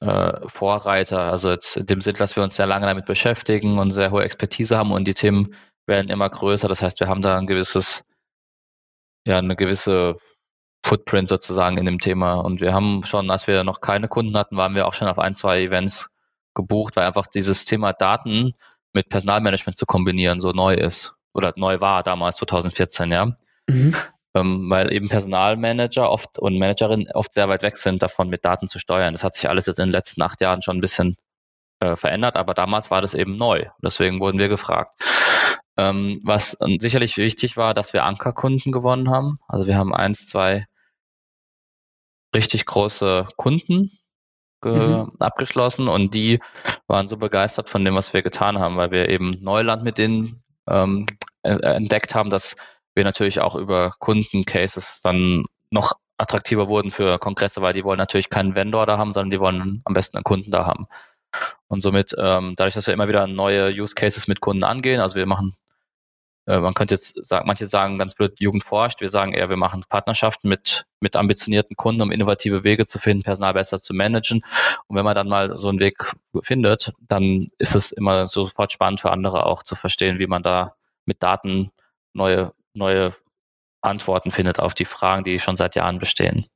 äh, Vorreiter. Also jetzt in dem Sinn, dass wir uns sehr lange damit beschäftigen und sehr hohe Expertise haben und die Themen werden immer größer. Das heißt, wir haben da ein gewisses, ja, eine gewisse Footprint sozusagen in dem Thema. Und wir haben schon, als wir noch keine Kunden hatten, waren wir auch schon auf ein, zwei Events gebucht, weil einfach dieses Thema Daten mit Personalmanagement zu kombinieren so neu ist oder neu war damals 2014, ja. Mhm. Ähm, weil eben Personalmanager oft und Managerinnen oft sehr weit weg sind davon, mit Daten zu steuern. Das hat sich alles jetzt in den letzten acht Jahren schon ein bisschen äh, verändert, aber damals war das eben neu. Deswegen wurden wir gefragt. Ähm, was sicherlich wichtig war, dass wir Ankerkunden gewonnen haben. Also wir haben eins, zwei richtig große Kunden mhm. abgeschlossen und die waren so begeistert von dem, was wir getan haben, weil wir eben Neuland mit denen ähm, äh, entdeckt haben, dass wir natürlich auch über Kundencases dann noch attraktiver wurden für Kongresse, weil die wollen natürlich keinen Vendor da haben, sondern die wollen am besten einen Kunden da haben. Und somit, ähm, dadurch, dass wir immer wieder neue Use Cases mit Kunden angehen, also wir machen, man könnte jetzt sagen, manche sagen ganz blöd, Jugend forscht, wir sagen eher, wir machen Partnerschaften mit, mit ambitionierten Kunden, um innovative Wege zu finden, Personal besser zu managen. Und wenn man dann mal so einen Weg findet, dann ist es immer sofort spannend für andere auch zu verstehen, wie man da mit Daten neue, neue Antworten findet auf die Fragen, die schon seit Jahren bestehen.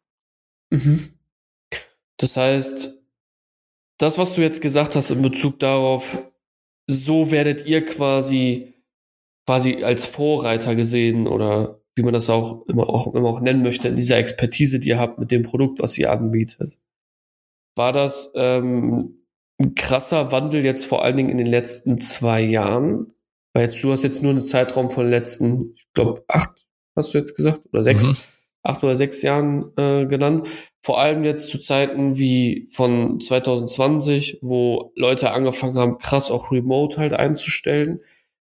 Mhm. Das heißt, das, was du jetzt gesagt hast in Bezug darauf, so werdet ihr quasi quasi als Vorreiter gesehen oder wie man das auch immer auch, immer auch nennen möchte, in dieser Expertise, die ihr habt mit dem Produkt, was ihr anbietet. War das ähm, ein krasser Wandel jetzt vor allen Dingen in den letzten zwei Jahren? Weil jetzt, du hast jetzt nur einen Zeitraum von den letzten, ich glaube, acht, hast du jetzt gesagt, oder sechs, mhm. acht oder sechs Jahren äh, genannt. Vor allem jetzt zu Zeiten wie von 2020, wo Leute angefangen haben, krass auch Remote halt einzustellen.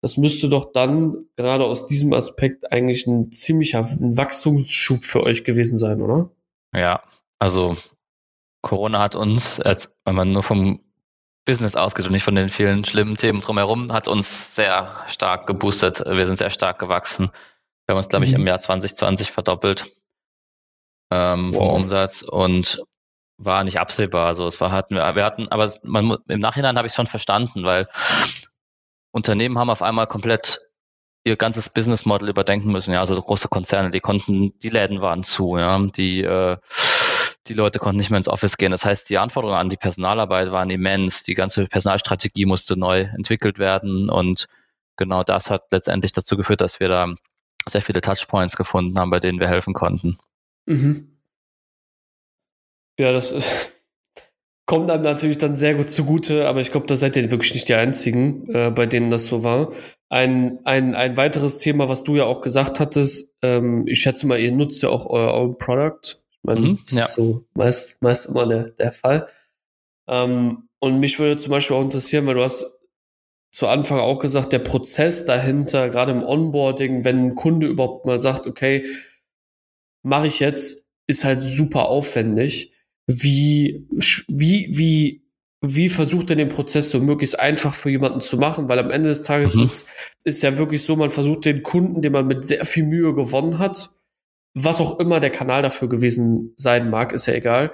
Das müsste doch dann gerade aus diesem Aspekt eigentlich ein ziemlicher Wachstumsschub für euch gewesen sein, oder? Ja, also Corona hat uns, wenn man nur vom Business ausgeht und nicht von den vielen schlimmen Themen drumherum, hat uns sehr stark geboostet. Wir sind sehr stark gewachsen. Wir haben uns, glaube ich, im mhm. Jahr 2020 verdoppelt ähm, vom wow. Umsatz und war nicht absehbar. Also es war hatten wir, wir hatten, aber man, im Nachhinein habe ich es schon verstanden, weil Unternehmen haben auf einmal komplett ihr ganzes Business Model überdenken müssen. Ja, also große Konzerne, die konnten, die Läden waren zu, ja, die äh, die Leute konnten nicht mehr ins Office gehen. Das heißt, die Anforderungen an die Personalarbeit waren immens. Die ganze Personalstrategie musste neu entwickelt werden und genau das hat letztendlich dazu geführt, dass wir da sehr viele Touchpoints gefunden haben, bei denen wir helfen konnten. Mhm. Ja, das ist, kommt einem natürlich dann sehr gut zugute, aber ich glaube, da seid ihr wirklich nicht die Einzigen, äh, bei denen das so war. Ein, ein, ein weiteres Thema, was du ja auch gesagt hattest, ähm, ich schätze mal, ihr nutzt ja auch euer Own Product man, mhm, das ja. ist so meist, meist immer der, der Fall. Ähm, und mich würde zum Beispiel auch interessieren, weil du hast zu Anfang auch gesagt, der Prozess dahinter, gerade im Onboarding, wenn ein Kunde überhaupt mal sagt, okay, mache ich jetzt, ist halt super aufwendig. Wie, wie, wie, wie versucht er den Prozess so möglichst einfach für jemanden zu machen? Weil am Ende des Tages mhm. ist, ist ja wirklich so, man versucht den Kunden, den man mit sehr viel Mühe gewonnen hat, was auch immer der Kanal dafür gewesen sein mag, ist ja egal.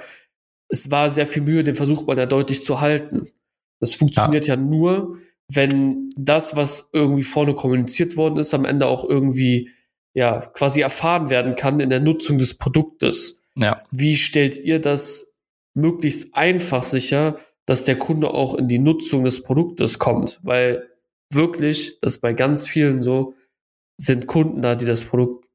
Es war sehr viel Mühe, den versucht man ja deutlich zu halten. Das funktioniert ja, ja nur, wenn das, was irgendwie vorne kommuniziert worden ist, am Ende auch irgendwie ja quasi erfahren werden kann in der Nutzung des Produktes. Ja. Wie stellt ihr das möglichst einfach sicher, dass der Kunde auch in die Nutzung des Produktes kommt? Weil wirklich, das bei ganz vielen so, sind Kunden da, die das Produkt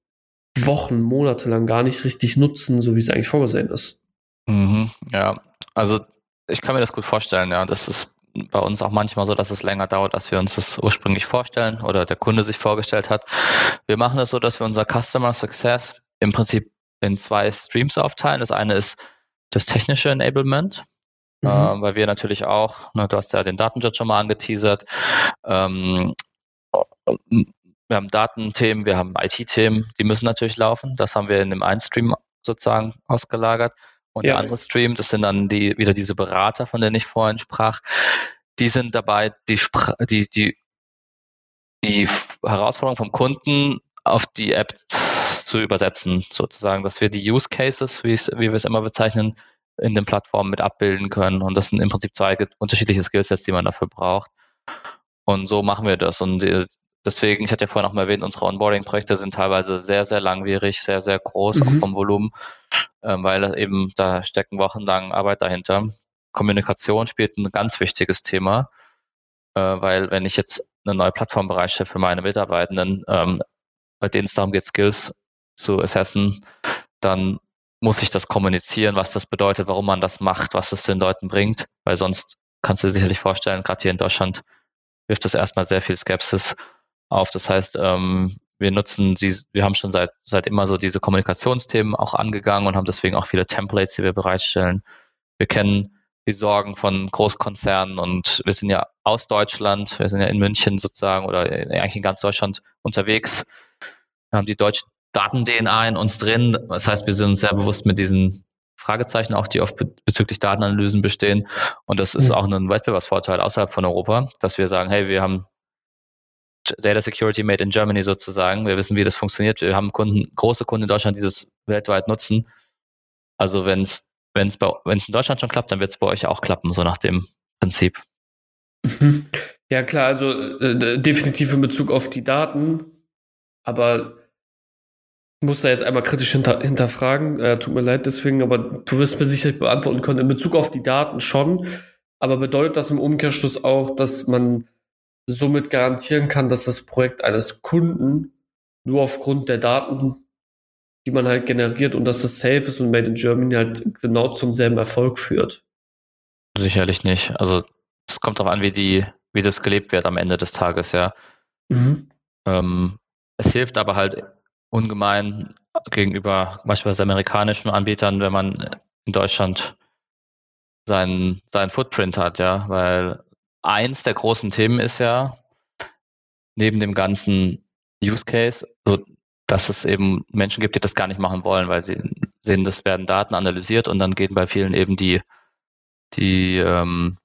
Wochen, Monate lang gar nicht richtig nutzen, so wie es eigentlich vorgesehen ist. Mhm, ja, also ich kann mir das gut vorstellen, ja. Das ist bei uns auch manchmal so, dass es länger dauert, als wir uns das ursprünglich vorstellen oder der Kunde sich vorgestellt hat. Wir machen es das so, dass wir unser Customer Success im Prinzip in zwei Streams aufteilen. Das eine ist das technische Enablement, mhm. äh, weil wir natürlich auch, ne, du hast ja den Datenjet schon mal angeteasert, ähm, wir haben Datenthemen, wir haben IT-Themen, die müssen natürlich laufen. Das haben wir in dem einen Stream sozusagen ausgelagert. Und ja. der andere Stream, das sind dann die, wieder diese Berater, von denen ich vorhin sprach. die sind dabei, die, die, die, die Herausforderung vom Kunden auf die App zu übersetzen, sozusagen, dass wir die Use Cases, wie, wie wir es immer bezeichnen, in den Plattformen mit abbilden können. Und das sind im Prinzip zwei unterschiedliche Skillsets, die man dafür braucht. Und so machen wir das. Und äh, deswegen, ich hatte ja vorhin auch mal erwähnt, unsere Onboarding-Projekte sind teilweise sehr, sehr langwierig, sehr, sehr groß mhm. vom Volumen, ähm, weil eben da stecken wochenlang Arbeit dahinter. Kommunikation spielt ein ganz wichtiges Thema, äh, weil wenn ich jetzt eine neue Plattform bereitstelle für meine Mitarbeitenden, ähm, bei denen es darum geht, Skills zu assessen, dann muss ich das kommunizieren, was das bedeutet, warum man das macht, was es den Leuten bringt, weil sonst kannst du dir sicherlich vorstellen, gerade hier in Deutschland wirft das erstmal sehr viel Skepsis auf. Das heißt, ähm, wir nutzen sie, wir haben schon seit, seit immer so diese Kommunikationsthemen auch angegangen und haben deswegen auch viele Templates, die wir bereitstellen. Wir kennen die Sorgen von Großkonzernen und wir sind ja aus Deutschland, wir sind ja in München sozusagen oder eigentlich in ganz Deutschland unterwegs. Wir haben die deutsche Daten-DNA in uns drin. Das heißt, wir sind uns sehr bewusst mit diesen Fragezeichen auch, die oft bezüglich Datenanalysen bestehen. Und das ist auch ein Wettbewerbsvorteil außerhalb von Europa, dass wir sagen, hey, wir haben Data Security made in Germany sozusagen. Wir wissen, wie das funktioniert. Wir haben Kunden, große Kunden in Deutschland, die das weltweit nutzen. Also wenn es in Deutschland schon klappt, dann wird es bei euch auch klappen, so nach dem Prinzip. Mhm. Ja klar, also äh, definitiv in Bezug auf die Daten, aber muss da jetzt einmal kritisch hinter, hinterfragen, äh, tut mir leid deswegen, aber du wirst mir sicherlich beantworten können. In Bezug auf die Daten schon, aber bedeutet das im Umkehrschluss auch, dass man somit garantieren kann, dass das Projekt eines Kunden nur aufgrund der Daten die man halt generiert und dass das safe ist und Made in Germany halt genau zum selben Erfolg führt. Sicherlich nicht. Also es kommt darauf an, wie die, wie das gelebt wird am Ende des Tages, ja. Mhm. Ähm, es hilft aber halt ungemein gegenüber beispielsweise amerikanischen Anbietern, wenn man in Deutschland seinen, seinen Footprint hat, ja, weil eins der großen Themen ist ja, neben dem ganzen Use Case, so dass es eben Menschen gibt, die das gar nicht machen wollen, weil sie sehen, das werden Daten analysiert und dann gehen bei vielen eben die, die, ähm,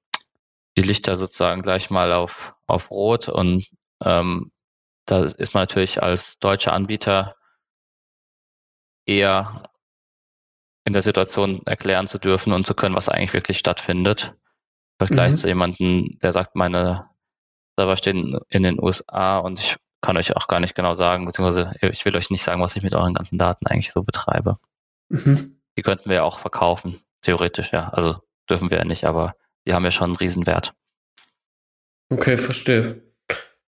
die Lichter sozusagen gleich mal auf, auf Rot und ähm, da ist man natürlich als deutscher Anbieter eher in der Situation erklären zu dürfen und zu können, was eigentlich wirklich stattfindet. Im Vergleich mhm. zu jemandem, der sagt, meine Server stehen in den USA und ich kann euch auch gar nicht genau sagen, beziehungsweise ich will euch nicht sagen, was ich mit euren ganzen Daten eigentlich so betreibe. Mhm. Die könnten wir ja auch verkaufen, theoretisch, ja. Also dürfen wir ja nicht, aber die haben ja schon einen Riesenwert. Okay, verstehe.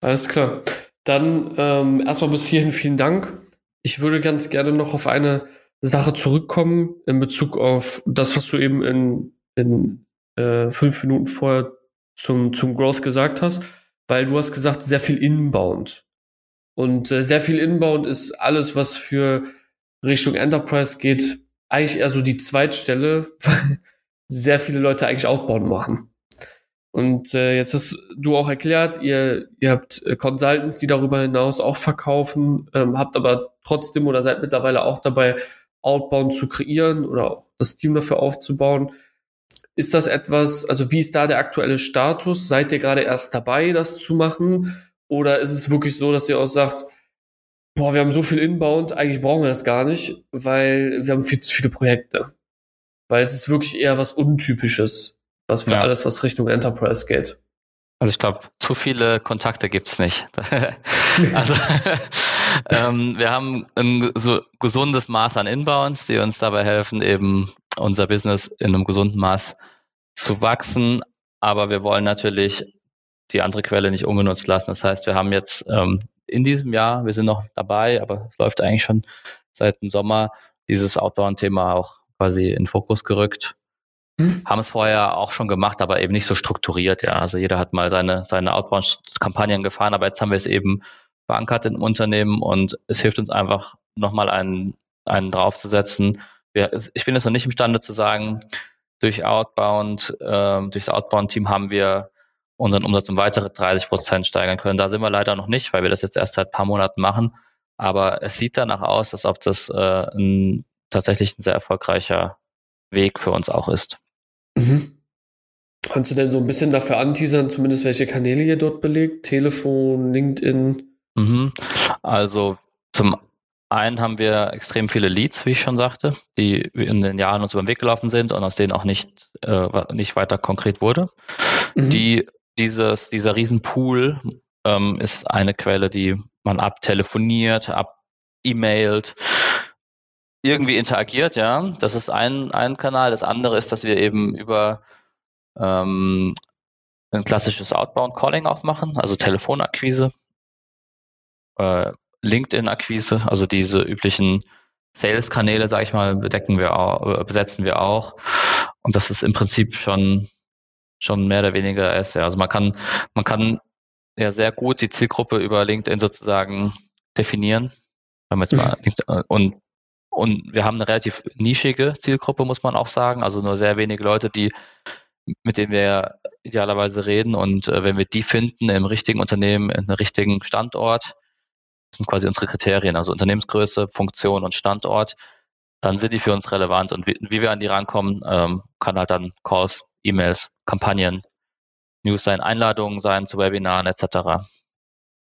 Alles klar. Dann ähm, erstmal bis hierhin vielen Dank. Ich würde ganz gerne noch auf eine Sache zurückkommen in Bezug auf das, was du eben in, in äh, fünf Minuten vorher zum, zum Growth gesagt hast, weil du hast gesagt, sehr viel Inbound. Und äh, sehr viel Inbound ist alles, was für Richtung Enterprise geht, eigentlich eher so die Zweitstelle, weil sehr viele Leute eigentlich Outbound machen. Und äh, jetzt hast du auch erklärt, ihr, ihr habt äh, Consultants, die darüber hinaus auch verkaufen, ähm, habt aber trotzdem oder seid mittlerweile auch dabei, Outbound zu kreieren oder auch das Team dafür aufzubauen. Ist das etwas, also wie ist da der aktuelle Status? Seid ihr gerade erst dabei, das zu machen? Oder ist es wirklich so, dass ihr auch sagt, boah, wir haben so viel Inbound, eigentlich brauchen wir das gar nicht, weil wir haben viel zu viele Projekte. Weil es ist wirklich eher was Untypisches, was für ja. alles, was Richtung Enterprise geht. Also ich glaube, zu viele Kontakte gibt's nicht. also ähm, wir haben ein so gesundes Maß an Inbounds, die uns dabei helfen, eben unser Business in einem gesunden Maß zu wachsen. Aber wir wollen natürlich die andere Quelle nicht ungenutzt lassen. Das heißt, wir haben jetzt ähm, in diesem Jahr, wir sind noch dabei, aber es läuft eigentlich schon seit dem Sommer, dieses Outbound-Thema auch quasi in Fokus gerückt. Hm. Haben es vorher auch schon gemacht, aber eben nicht so strukturiert, ja. Also jeder hat mal seine, seine Outbound-Kampagnen gefahren, aber jetzt haben wir es eben verankert im Unternehmen und es hilft uns einfach, nochmal einen, einen draufzusetzen. Wir, ich bin jetzt noch nicht imstande zu sagen, durch Outbound, äh, durchs Outbound-Team haben wir unseren Umsatz um weitere 30 Prozent steigern können. Da sind wir leider noch nicht, weil wir das jetzt erst seit ein paar Monaten machen. Aber es sieht danach aus, als ob das äh, ein, tatsächlich ein sehr erfolgreicher Weg für uns auch ist. Mhm. Kannst du denn so ein bisschen dafür anteasern, zumindest welche Kanäle ihr dort belegt? Telefon, LinkedIn? Mhm. Also zum einen haben wir extrem viele Leads, wie ich schon sagte, die in den Jahren uns über den Weg gelaufen sind und aus denen auch nicht, äh, nicht weiter konkret wurde. Mhm. Die, dieses, dieser Riesenpool ähm, ist eine Quelle, die man abtelefoniert, ab E-mailt, irgendwie interagiert, ja. Das ist ein, ein Kanal. Das andere ist, dass wir eben über ähm, ein klassisches Outbound-Calling auch machen, also Telefonakquise, äh, LinkedIn-Akquise, also diese üblichen Sales-Kanäle, sage ich mal, bedecken wir auch, äh, besetzen wir auch. Und das ist im Prinzip schon schon mehr oder weniger ist. Ja. Also man kann man kann ja sehr gut die Zielgruppe über LinkedIn sozusagen definieren. Wenn wir jetzt mal und und wir haben eine relativ nischige Zielgruppe, muss man auch sagen. Also nur sehr wenige Leute, die mit denen wir idealerweise reden. Und äh, wenn wir die finden im richtigen Unternehmen, in einem richtigen Standort, das sind quasi unsere Kriterien, also Unternehmensgröße, Funktion und Standort, dann sind die für uns relevant. Und wie, wie wir an die rankommen, ähm, kann halt dann Calls, E-Mails, Kampagnen, News sein, Einladungen sein zu Webinaren etc.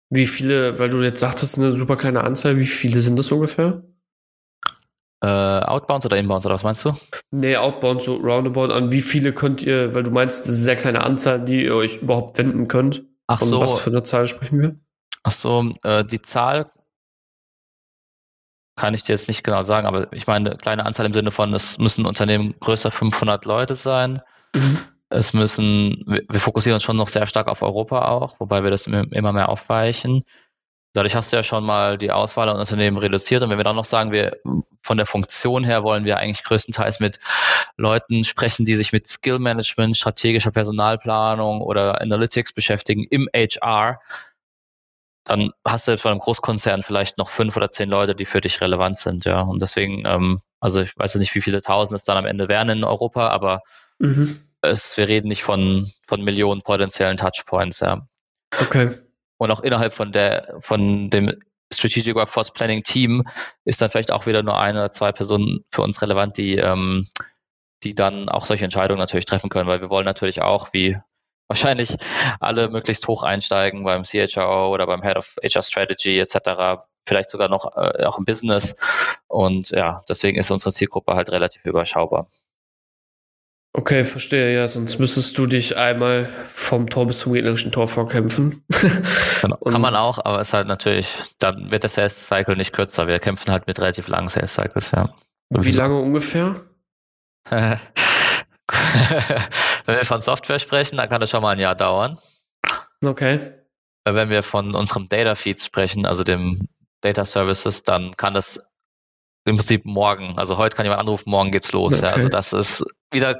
Wie viele, weil du jetzt sagtest, eine super kleine Anzahl, wie viele sind das ungefähr? Äh, Outbounds oder Inbounds oder was meinst du? Nee, Outbounds, so roundabout. An wie viele könnt ihr, weil du meinst, das ist eine sehr kleine Anzahl, die ihr euch überhaupt wenden könnt. Ach so. was für eine Zahl sprechen wir? Ach so, äh, die Zahl kann ich dir jetzt nicht genau sagen, aber ich meine, eine kleine Anzahl im Sinne von, es müssen Unternehmen größer 500 Leute sein. Mhm. Es müssen, wir fokussieren uns schon noch sehr stark auf Europa auch, wobei wir das immer mehr aufweichen. Dadurch hast du ja schon mal die Auswahl an Unternehmen reduziert. Und wenn wir dann noch sagen, wir von der Funktion her wollen wir eigentlich größtenteils mit Leuten sprechen, die sich mit Skill Management, strategischer Personalplanung oder Analytics beschäftigen im HR, dann hast du bei einem Großkonzern vielleicht noch fünf oder zehn Leute, die für dich relevant sind, ja. Und deswegen, ähm, also ich weiß ja nicht, wie viele Tausend es dann am Ende wären in Europa, aber mhm. es, wir reden nicht von, von Millionen potenziellen Touchpoints, ja. Okay. Und auch innerhalb von der, von dem Strategic Workforce Planning Team ist dann vielleicht auch wieder nur eine oder zwei Personen für uns relevant, die, ähm, die dann auch solche Entscheidungen natürlich treffen können, weil wir wollen natürlich auch, wie wahrscheinlich alle möglichst hoch einsteigen beim CHRO oder beim Head of HR Strategy etc., vielleicht sogar noch äh, auch im Business. Und ja, deswegen ist unsere Zielgruppe halt relativ überschaubar. Okay, verstehe, ja, sonst müsstest du dich einmal vom Tor bis zum gegnerischen Tor vorkämpfen. genau. Kann man auch, aber es ist halt natürlich, dann wird der Sales Cycle nicht kürzer. Wir kämpfen halt mit relativ langen Sales Cycles, ja. Wie lange ungefähr? Wenn wir von Software sprechen, dann kann das schon mal ein Jahr dauern. Okay. Wenn wir von unserem Data Feed sprechen, also dem Data Services, dann kann das im Prinzip morgen, also heute kann jemand anrufen, morgen geht's los. Okay. Ja. Also das ist wieder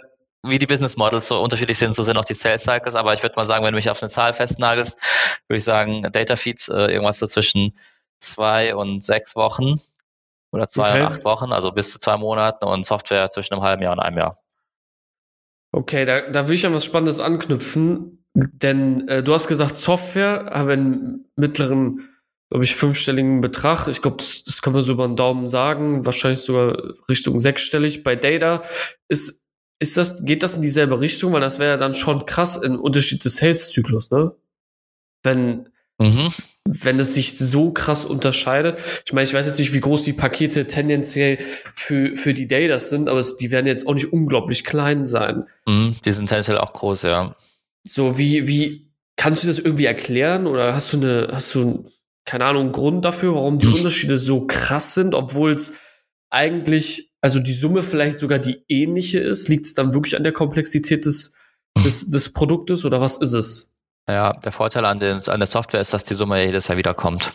wie die Business Models so unterschiedlich sind, so sind auch die Sales Cycles. Aber ich würde mal sagen, wenn du mich auf eine Zahl festnagelst, würde ich sagen, Data Feeds äh, irgendwas so zwischen zwei und sechs Wochen oder zwei okay. und acht Wochen, also bis zu zwei Monaten und Software zwischen einem halben Jahr und einem Jahr. Okay, da, da will ich an was Spannendes anknüpfen, denn äh, du hast gesagt, Software haben einen mittleren, glaube ich, fünfstelligen Betrag. Ich glaube, das, das können wir so über den Daumen sagen, wahrscheinlich sogar Richtung sechsstellig. Bei Data ist, ist das, geht das in dieselbe Richtung, weil das wäre ja dann schon krass im Unterschied des Sales-Zyklus, ne? Wenn, mhm wenn es sich so krass unterscheidet. Ich meine, ich weiß jetzt nicht, wie groß die Pakete tendenziell für, für die Datas sind, aber es, die werden jetzt auch nicht unglaublich klein sein. Mhm, die sind tendenziell auch groß, ja. So, wie, wie, kannst du das irgendwie erklären oder hast du eine, hast du, keine Ahnung, einen Grund dafür, warum die mhm. Unterschiede so krass sind, obwohl es eigentlich, also die Summe vielleicht sogar die ähnliche ist? Liegt es dann wirklich an der Komplexität des, des, des Produktes oder was ist es? Ja, der Vorteil an, den, an der Software ist, dass die Summe jedes Jahr wiederkommt.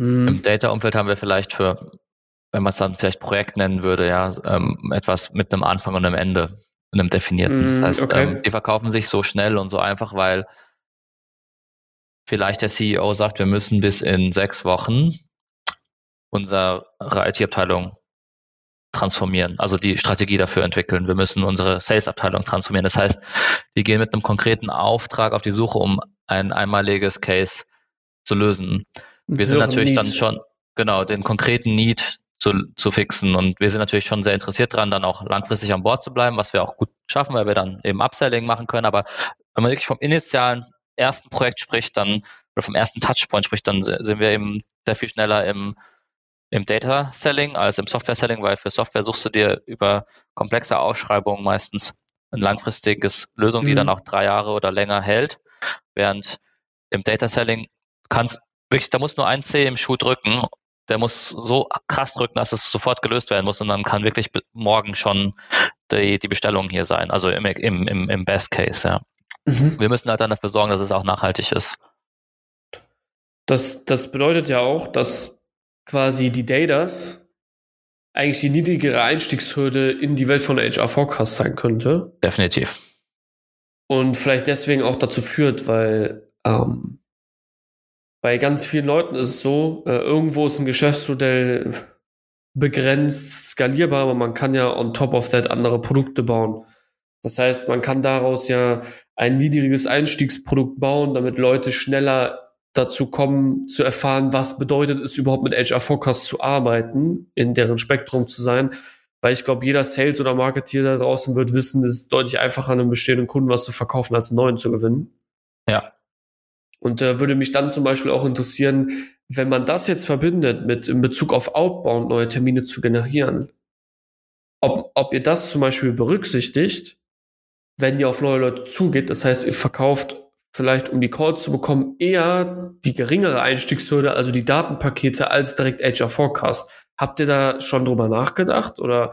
Hm. Im Data-Umfeld haben wir vielleicht für, wenn man es dann vielleicht Projekt nennen würde, ja, ähm, etwas mit einem Anfang und einem Ende, einem definierten. das hm, heißt, okay. ähm, die verkaufen sich so schnell und so einfach, weil vielleicht der CEO sagt, wir müssen bis in sechs Wochen unsere IT-Abteilung transformieren, also die Strategie dafür entwickeln. Wir müssen unsere Sales-Abteilung transformieren. Das heißt, wir gehen mit einem konkreten Auftrag auf die Suche, um ein einmaliges Case zu lösen. Wir sind natürlich Need. dann schon, genau, den konkreten Need zu, zu fixen. Und wir sind natürlich schon sehr interessiert daran, dann auch langfristig an Bord zu bleiben, was wir auch gut schaffen, weil wir dann eben Upselling machen können. Aber wenn man wirklich vom initialen ersten Projekt spricht, dann oder vom ersten Touchpoint spricht, dann sind wir eben sehr viel schneller im, im Data Selling als im Software Selling, weil für Software suchst du dir über komplexe Ausschreibungen meistens ein langfristiges Lösung, die mhm. dann auch drei Jahre oder länger hält, während im Data Selling kannst wirklich, da muss nur ein C im Schuh drücken, der muss so krass drücken, dass es sofort gelöst werden muss und dann kann wirklich morgen schon die, die Bestellung hier sein, also im, im, im, im Best Case, ja. Mhm. Wir müssen halt dann dafür sorgen, dass es auch nachhaltig ist. Das, das bedeutet ja auch, dass quasi die Datas eigentlich die niedrigere Einstiegshürde in die Welt von HR Forecast sein könnte. Definitiv. Und vielleicht deswegen auch dazu führt, weil ähm, bei ganz vielen Leuten ist es so, äh, irgendwo ist ein Geschäftsmodell begrenzt skalierbar, aber man kann ja on top of that andere Produkte bauen. Das heißt, man kann daraus ja ein niedriges Einstiegsprodukt bauen, damit Leute schneller dazu kommen, zu erfahren, was bedeutet es überhaupt mit HR Forecast zu arbeiten, in deren Spektrum zu sein. Weil ich glaube, jeder Sales oder Marketeer da draußen wird wissen, es ist deutlich einfacher, einem bestehenden Kunden was zu verkaufen, als einen neuen zu gewinnen. Ja. Und äh, würde mich dann zum Beispiel auch interessieren, wenn man das jetzt verbindet mit in Bezug auf Outbound neue Termine zu generieren, ob, ob ihr das zum Beispiel berücksichtigt, wenn ihr auf neue Leute zugeht. Das heißt, ihr verkauft vielleicht, um die Calls zu bekommen, eher die geringere Einstiegshürde, also die Datenpakete, als direkt HR Forecast. Habt ihr da schon drüber nachgedacht oder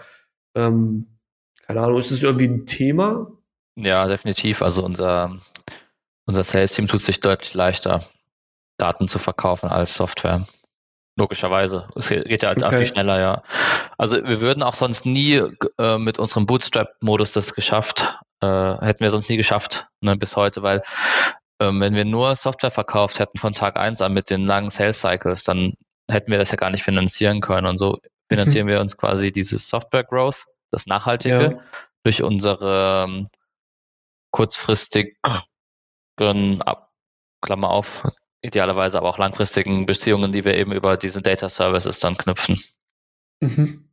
ähm, keine Ahnung, ist das irgendwie ein Thema? Ja, definitiv. Also unser unser Sales-Team tut sich deutlich leichter, Daten zu verkaufen als Software. Logischerweise. Es geht ja halt okay. viel schneller, ja. Also wir würden auch sonst nie äh, mit unserem Bootstrap-Modus das geschafft, äh, hätten wir sonst nie geschafft, ne, bis heute, weil ähm, wenn wir nur Software verkauft hätten von Tag 1 an mit den langen Sales Cycles, dann hätten wir das ja gar nicht finanzieren können. Und so finanzieren wir uns quasi dieses Software Growth, das Nachhaltige, ja. durch unsere ähm, kurzfristig ab, Klammer auf, idealerweise aber auch langfristigen Beziehungen, die wir eben über diese Data Services dann knüpfen. Mhm.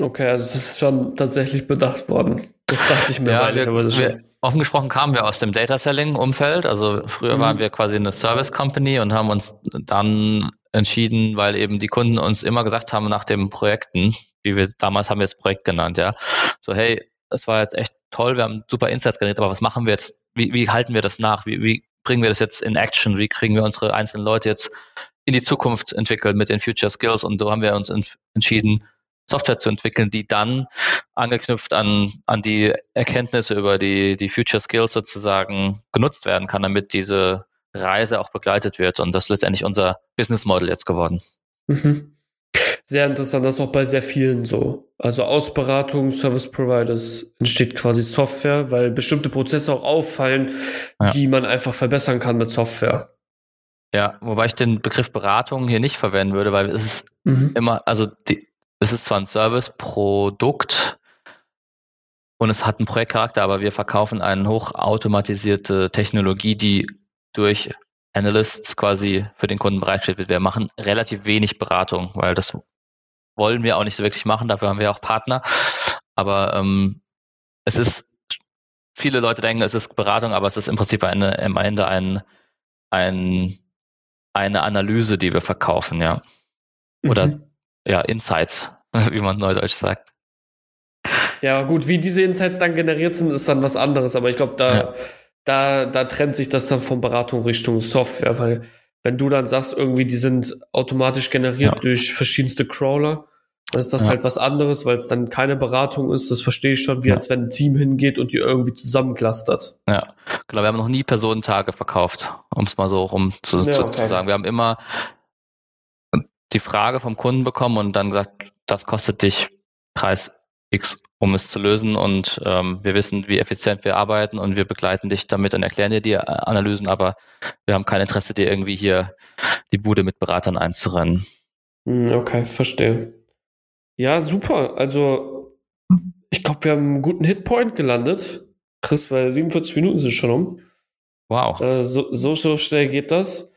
Okay, also es ist schon tatsächlich bedacht worden. Das dachte ich mir ja, wir, wir, Offen gesprochen kamen wir aus dem Data Selling Umfeld. Also früher mhm. waren wir quasi eine Service Company und haben uns dann entschieden, weil eben die Kunden uns immer gesagt haben nach den Projekten, wie wir damals haben wir das Projekt genannt, ja. So, hey, das war jetzt echt toll, wir haben super Insights generiert, aber was machen wir jetzt wie, wie halten wir das nach? Wie, wie bringen wir das jetzt in Action? Wie kriegen wir unsere einzelnen Leute jetzt in die Zukunft entwickelt mit den Future Skills? Und so haben wir uns entschieden, Software zu entwickeln, die dann angeknüpft an, an die Erkenntnisse über die, die Future Skills sozusagen genutzt werden kann, damit diese Reise auch begleitet wird. Und das ist letztendlich unser Business Model jetzt geworden. Mhm sehr interessant, das ist auch bei sehr vielen so. Also aus Beratung, Service Providers entsteht quasi Software, weil bestimmte Prozesse auch auffallen, ja. die man einfach verbessern kann mit Software. Ja, wobei ich den Begriff Beratung hier nicht verwenden würde, weil es ist mhm. immer, also die, es ist zwar ein Service-Produkt und es hat einen Projektcharakter, aber wir verkaufen eine hochautomatisierte Technologie, die durch Analysts quasi für den Kunden bereitgestellt wird. Wir machen relativ wenig Beratung, weil das wollen wir auch nicht so wirklich machen, dafür haben wir auch Partner. Aber ähm, es ist, viele Leute denken, es ist Beratung, aber es ist im Prinzip eine, am Ende ein, ein, eine Analyse, die wir verkaufen, ja. Oder mhm. Ja, Insights, wie man neudeutsch sagt. Ja, gut, wie diese Insights dann generiert sind, ist dann was anderes, aber ich glaube, da, ja. da, da trennt sich das dann von Beratung Richtung Software, weil wenn du dann sagst, irgendwie, die sind automatisch generiert ja. durch verschiedenste Crawler, dann ist das ja. halt was anderes, weil es dann keine Beratung ist. Das verstehe ich schon, wie als wenn ein Team hingeht und die irgendwie zusammenclustert. Ja, genau. Wir haben noch nie Personentage verkauft, um es mal so rum zu, zu, okay. zu sagen. Wir haben immer die Frage vom Kunden bekommen und dann gesagt, das kostet dich Preis X, um es zu lösen. Und ähm, wir wissen, wie effizient wir arbeiten und wir begleiten dich damit und erklären dir die äh, Analysen, aber wir haben kein Interesse, dir irgendwie hier die Bude mit Beratern einzurennen. Hm, okay, verstehe. Ja, super. Also, ich glaube, wir haben einen guten Hitpoint gelandet. Chris, weil 47 Minuten sind schon um. Wow. Äh, so, so, so schnell geht das.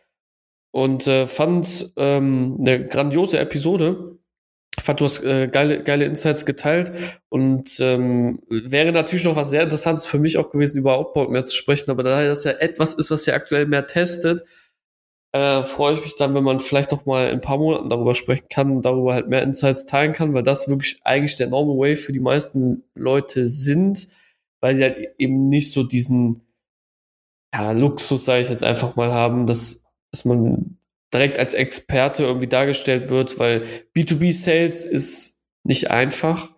Und äh, fand ähm, eine grandiose Episode. Fand, du hast äh, geile, geile Insights geteilt und ähm, wäre natürlich noch was sehr Interessantes für mich auch gewesen, über Outbound mehr zu sprechen, aber da das ja etwas ist, was ihr aktuell mehr testet, äh, freue ich mich dann, wenn man vielleicht noch mal in ein paar Monaten darüber sprechen kann, darüber halt mehr Insights teilen kann, weil das wirklich eigentlich der Normal Way für die meisten Leute sind, weil sie halt eben nicht so diesen ja, Luxus, sage ich jetzt einfach mal, haben, dass, dass man direkt als Experte irgendwie dargestellt wird, weil B2B-Sales ist nicht einfach.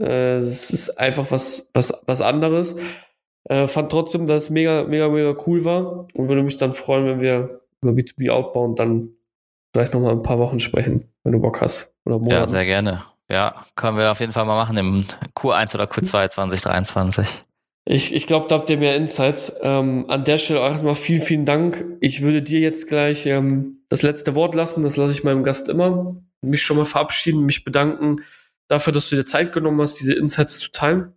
Äh, es ist einfach was, was, was anderes. Äh, fand trotzdem, dass es mega, mega, mega cool war und würde mich dann freuen, wenn wir über B2B outbauen und dann vielleicht nochmal ein paar Wochen sprechen, wenn du Bock hast. Oder Monate. Ja, sehr gerne. Ja, können wir auf jeden Fall mal machen im Q1 oder Q2 2023. Ich, ich glaube, da habt ihr mehr Insights. Ähm, an der Stelle auch erstmal vielen, vielen Dank. Ich würde dir jetzt gleich ähm, das letzte Wort lassen. Das lasse ich meinem Gast immer. Mich schon mal verabschieden, mich bedanken dafür, dass du dir Zeit genommen hast, diese Insights zu teilen.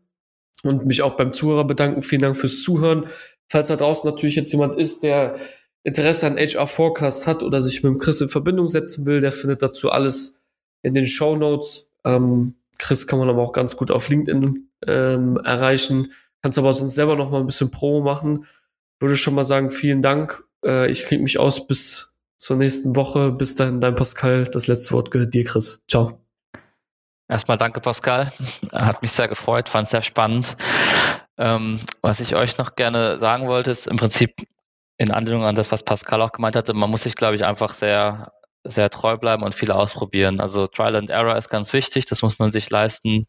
Und mich auch beim Zuhörer bedanken. Vielen Dank fürs Zuhören. Falls da draußen natürlich jetzt jemand ist, der Interesse an HR Forecast hat oder sich mit dem Chris in Verbindung setzen will, der findet dazu alles in den Show Notes. Ähm, Chris kann man aber auch ganz gut auf LinkedIn ähm, erreichen. Kannst aber sonst selber noch mal ein bisschen Promo machen. Würde schon mal sagen, vielen Dank. Äh, ich klinge mich aus bis zur nächsten Woche. Bis dahin, dein Pascal. Das letzte Wort gehört dir, Chris. Ciao. Erstmal danke, Pascal. Hat mich sehr gefreut, fand es sehr spannend. Ähm, was ich euch noch gerne sagen wollte, ist im Prinzip in Anlehnung an das, was Pascal auch gemeint hatte, man muss sich, glaube ich, einfach sehr, sehr treu bleiben und viel ausprobieren. Also Trial and Error ist ganz wichtig, das muss man sich leisten.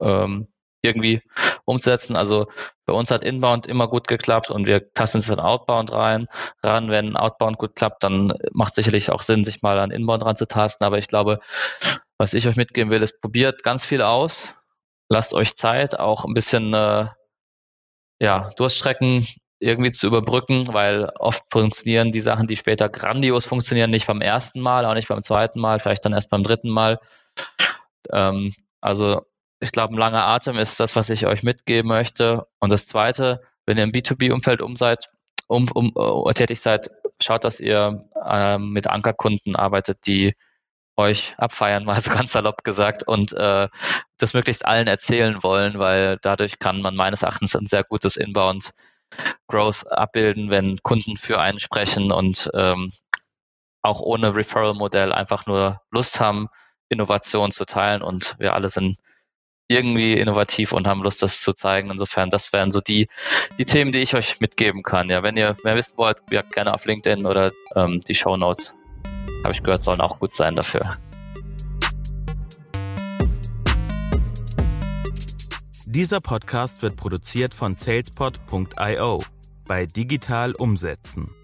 Ähm, irgendwie umzusetzen. Also bei uns hat Inbound immer gut geklappt und wir tasten uns dann Outbound rein, ran. Wenn Outbound gut klappt, dann macht sicherlich auch Sinn, sich mal an Inbound ranzutasten. Aber ich glaube, was ich euch mitgeben will, ist, probiert ganz viel aus, lasst euch Zeit, auch ein bisschen äh, ja, Durststrecken irgendwie zu überbrücken, weil oft funktionieren die Sachen, die später grandios funktionieren, nicht beim ersten Mal, auch nicht beim zweiten Mal, vielleicht dann erst beim dritten Mal. Ähm, also ich glaube, ein langer Atem ist das, was ich euch mitgeben möchte. Und das Zweite, wenn ihr im B2B-Umfeld um seid, um, um, uh, tätig seid, schaut, dass ihr ähm, mit Ankerkunden arbeitet, die euch abfeiern, mal so ganz salopp gesagt, und äh, das möglichst allen erzählen wollen, weil dadurch kann man meines Erachtens ein sehr gutes Inbound Growth abbilden, wenn Kunden für einen sprechen und ähm, auch ohne Referral-Modell einfach nur Lust haben, Innovation zu teilen und wir alle sind irgendwie innovativ und haben Lust, das zu zeigen. Insofern, das wären so die, die Themen, die ich euch mitgeben kann. Ja, wenn ihr mehr wissen wollt, ja, gerne auf LinkedIn oder ähm, die Show Notes, habe ich gehört, sollen auch gut sein dafür. Dieser Podcast wird produziert von salespod.io bei Digital Umsetzen.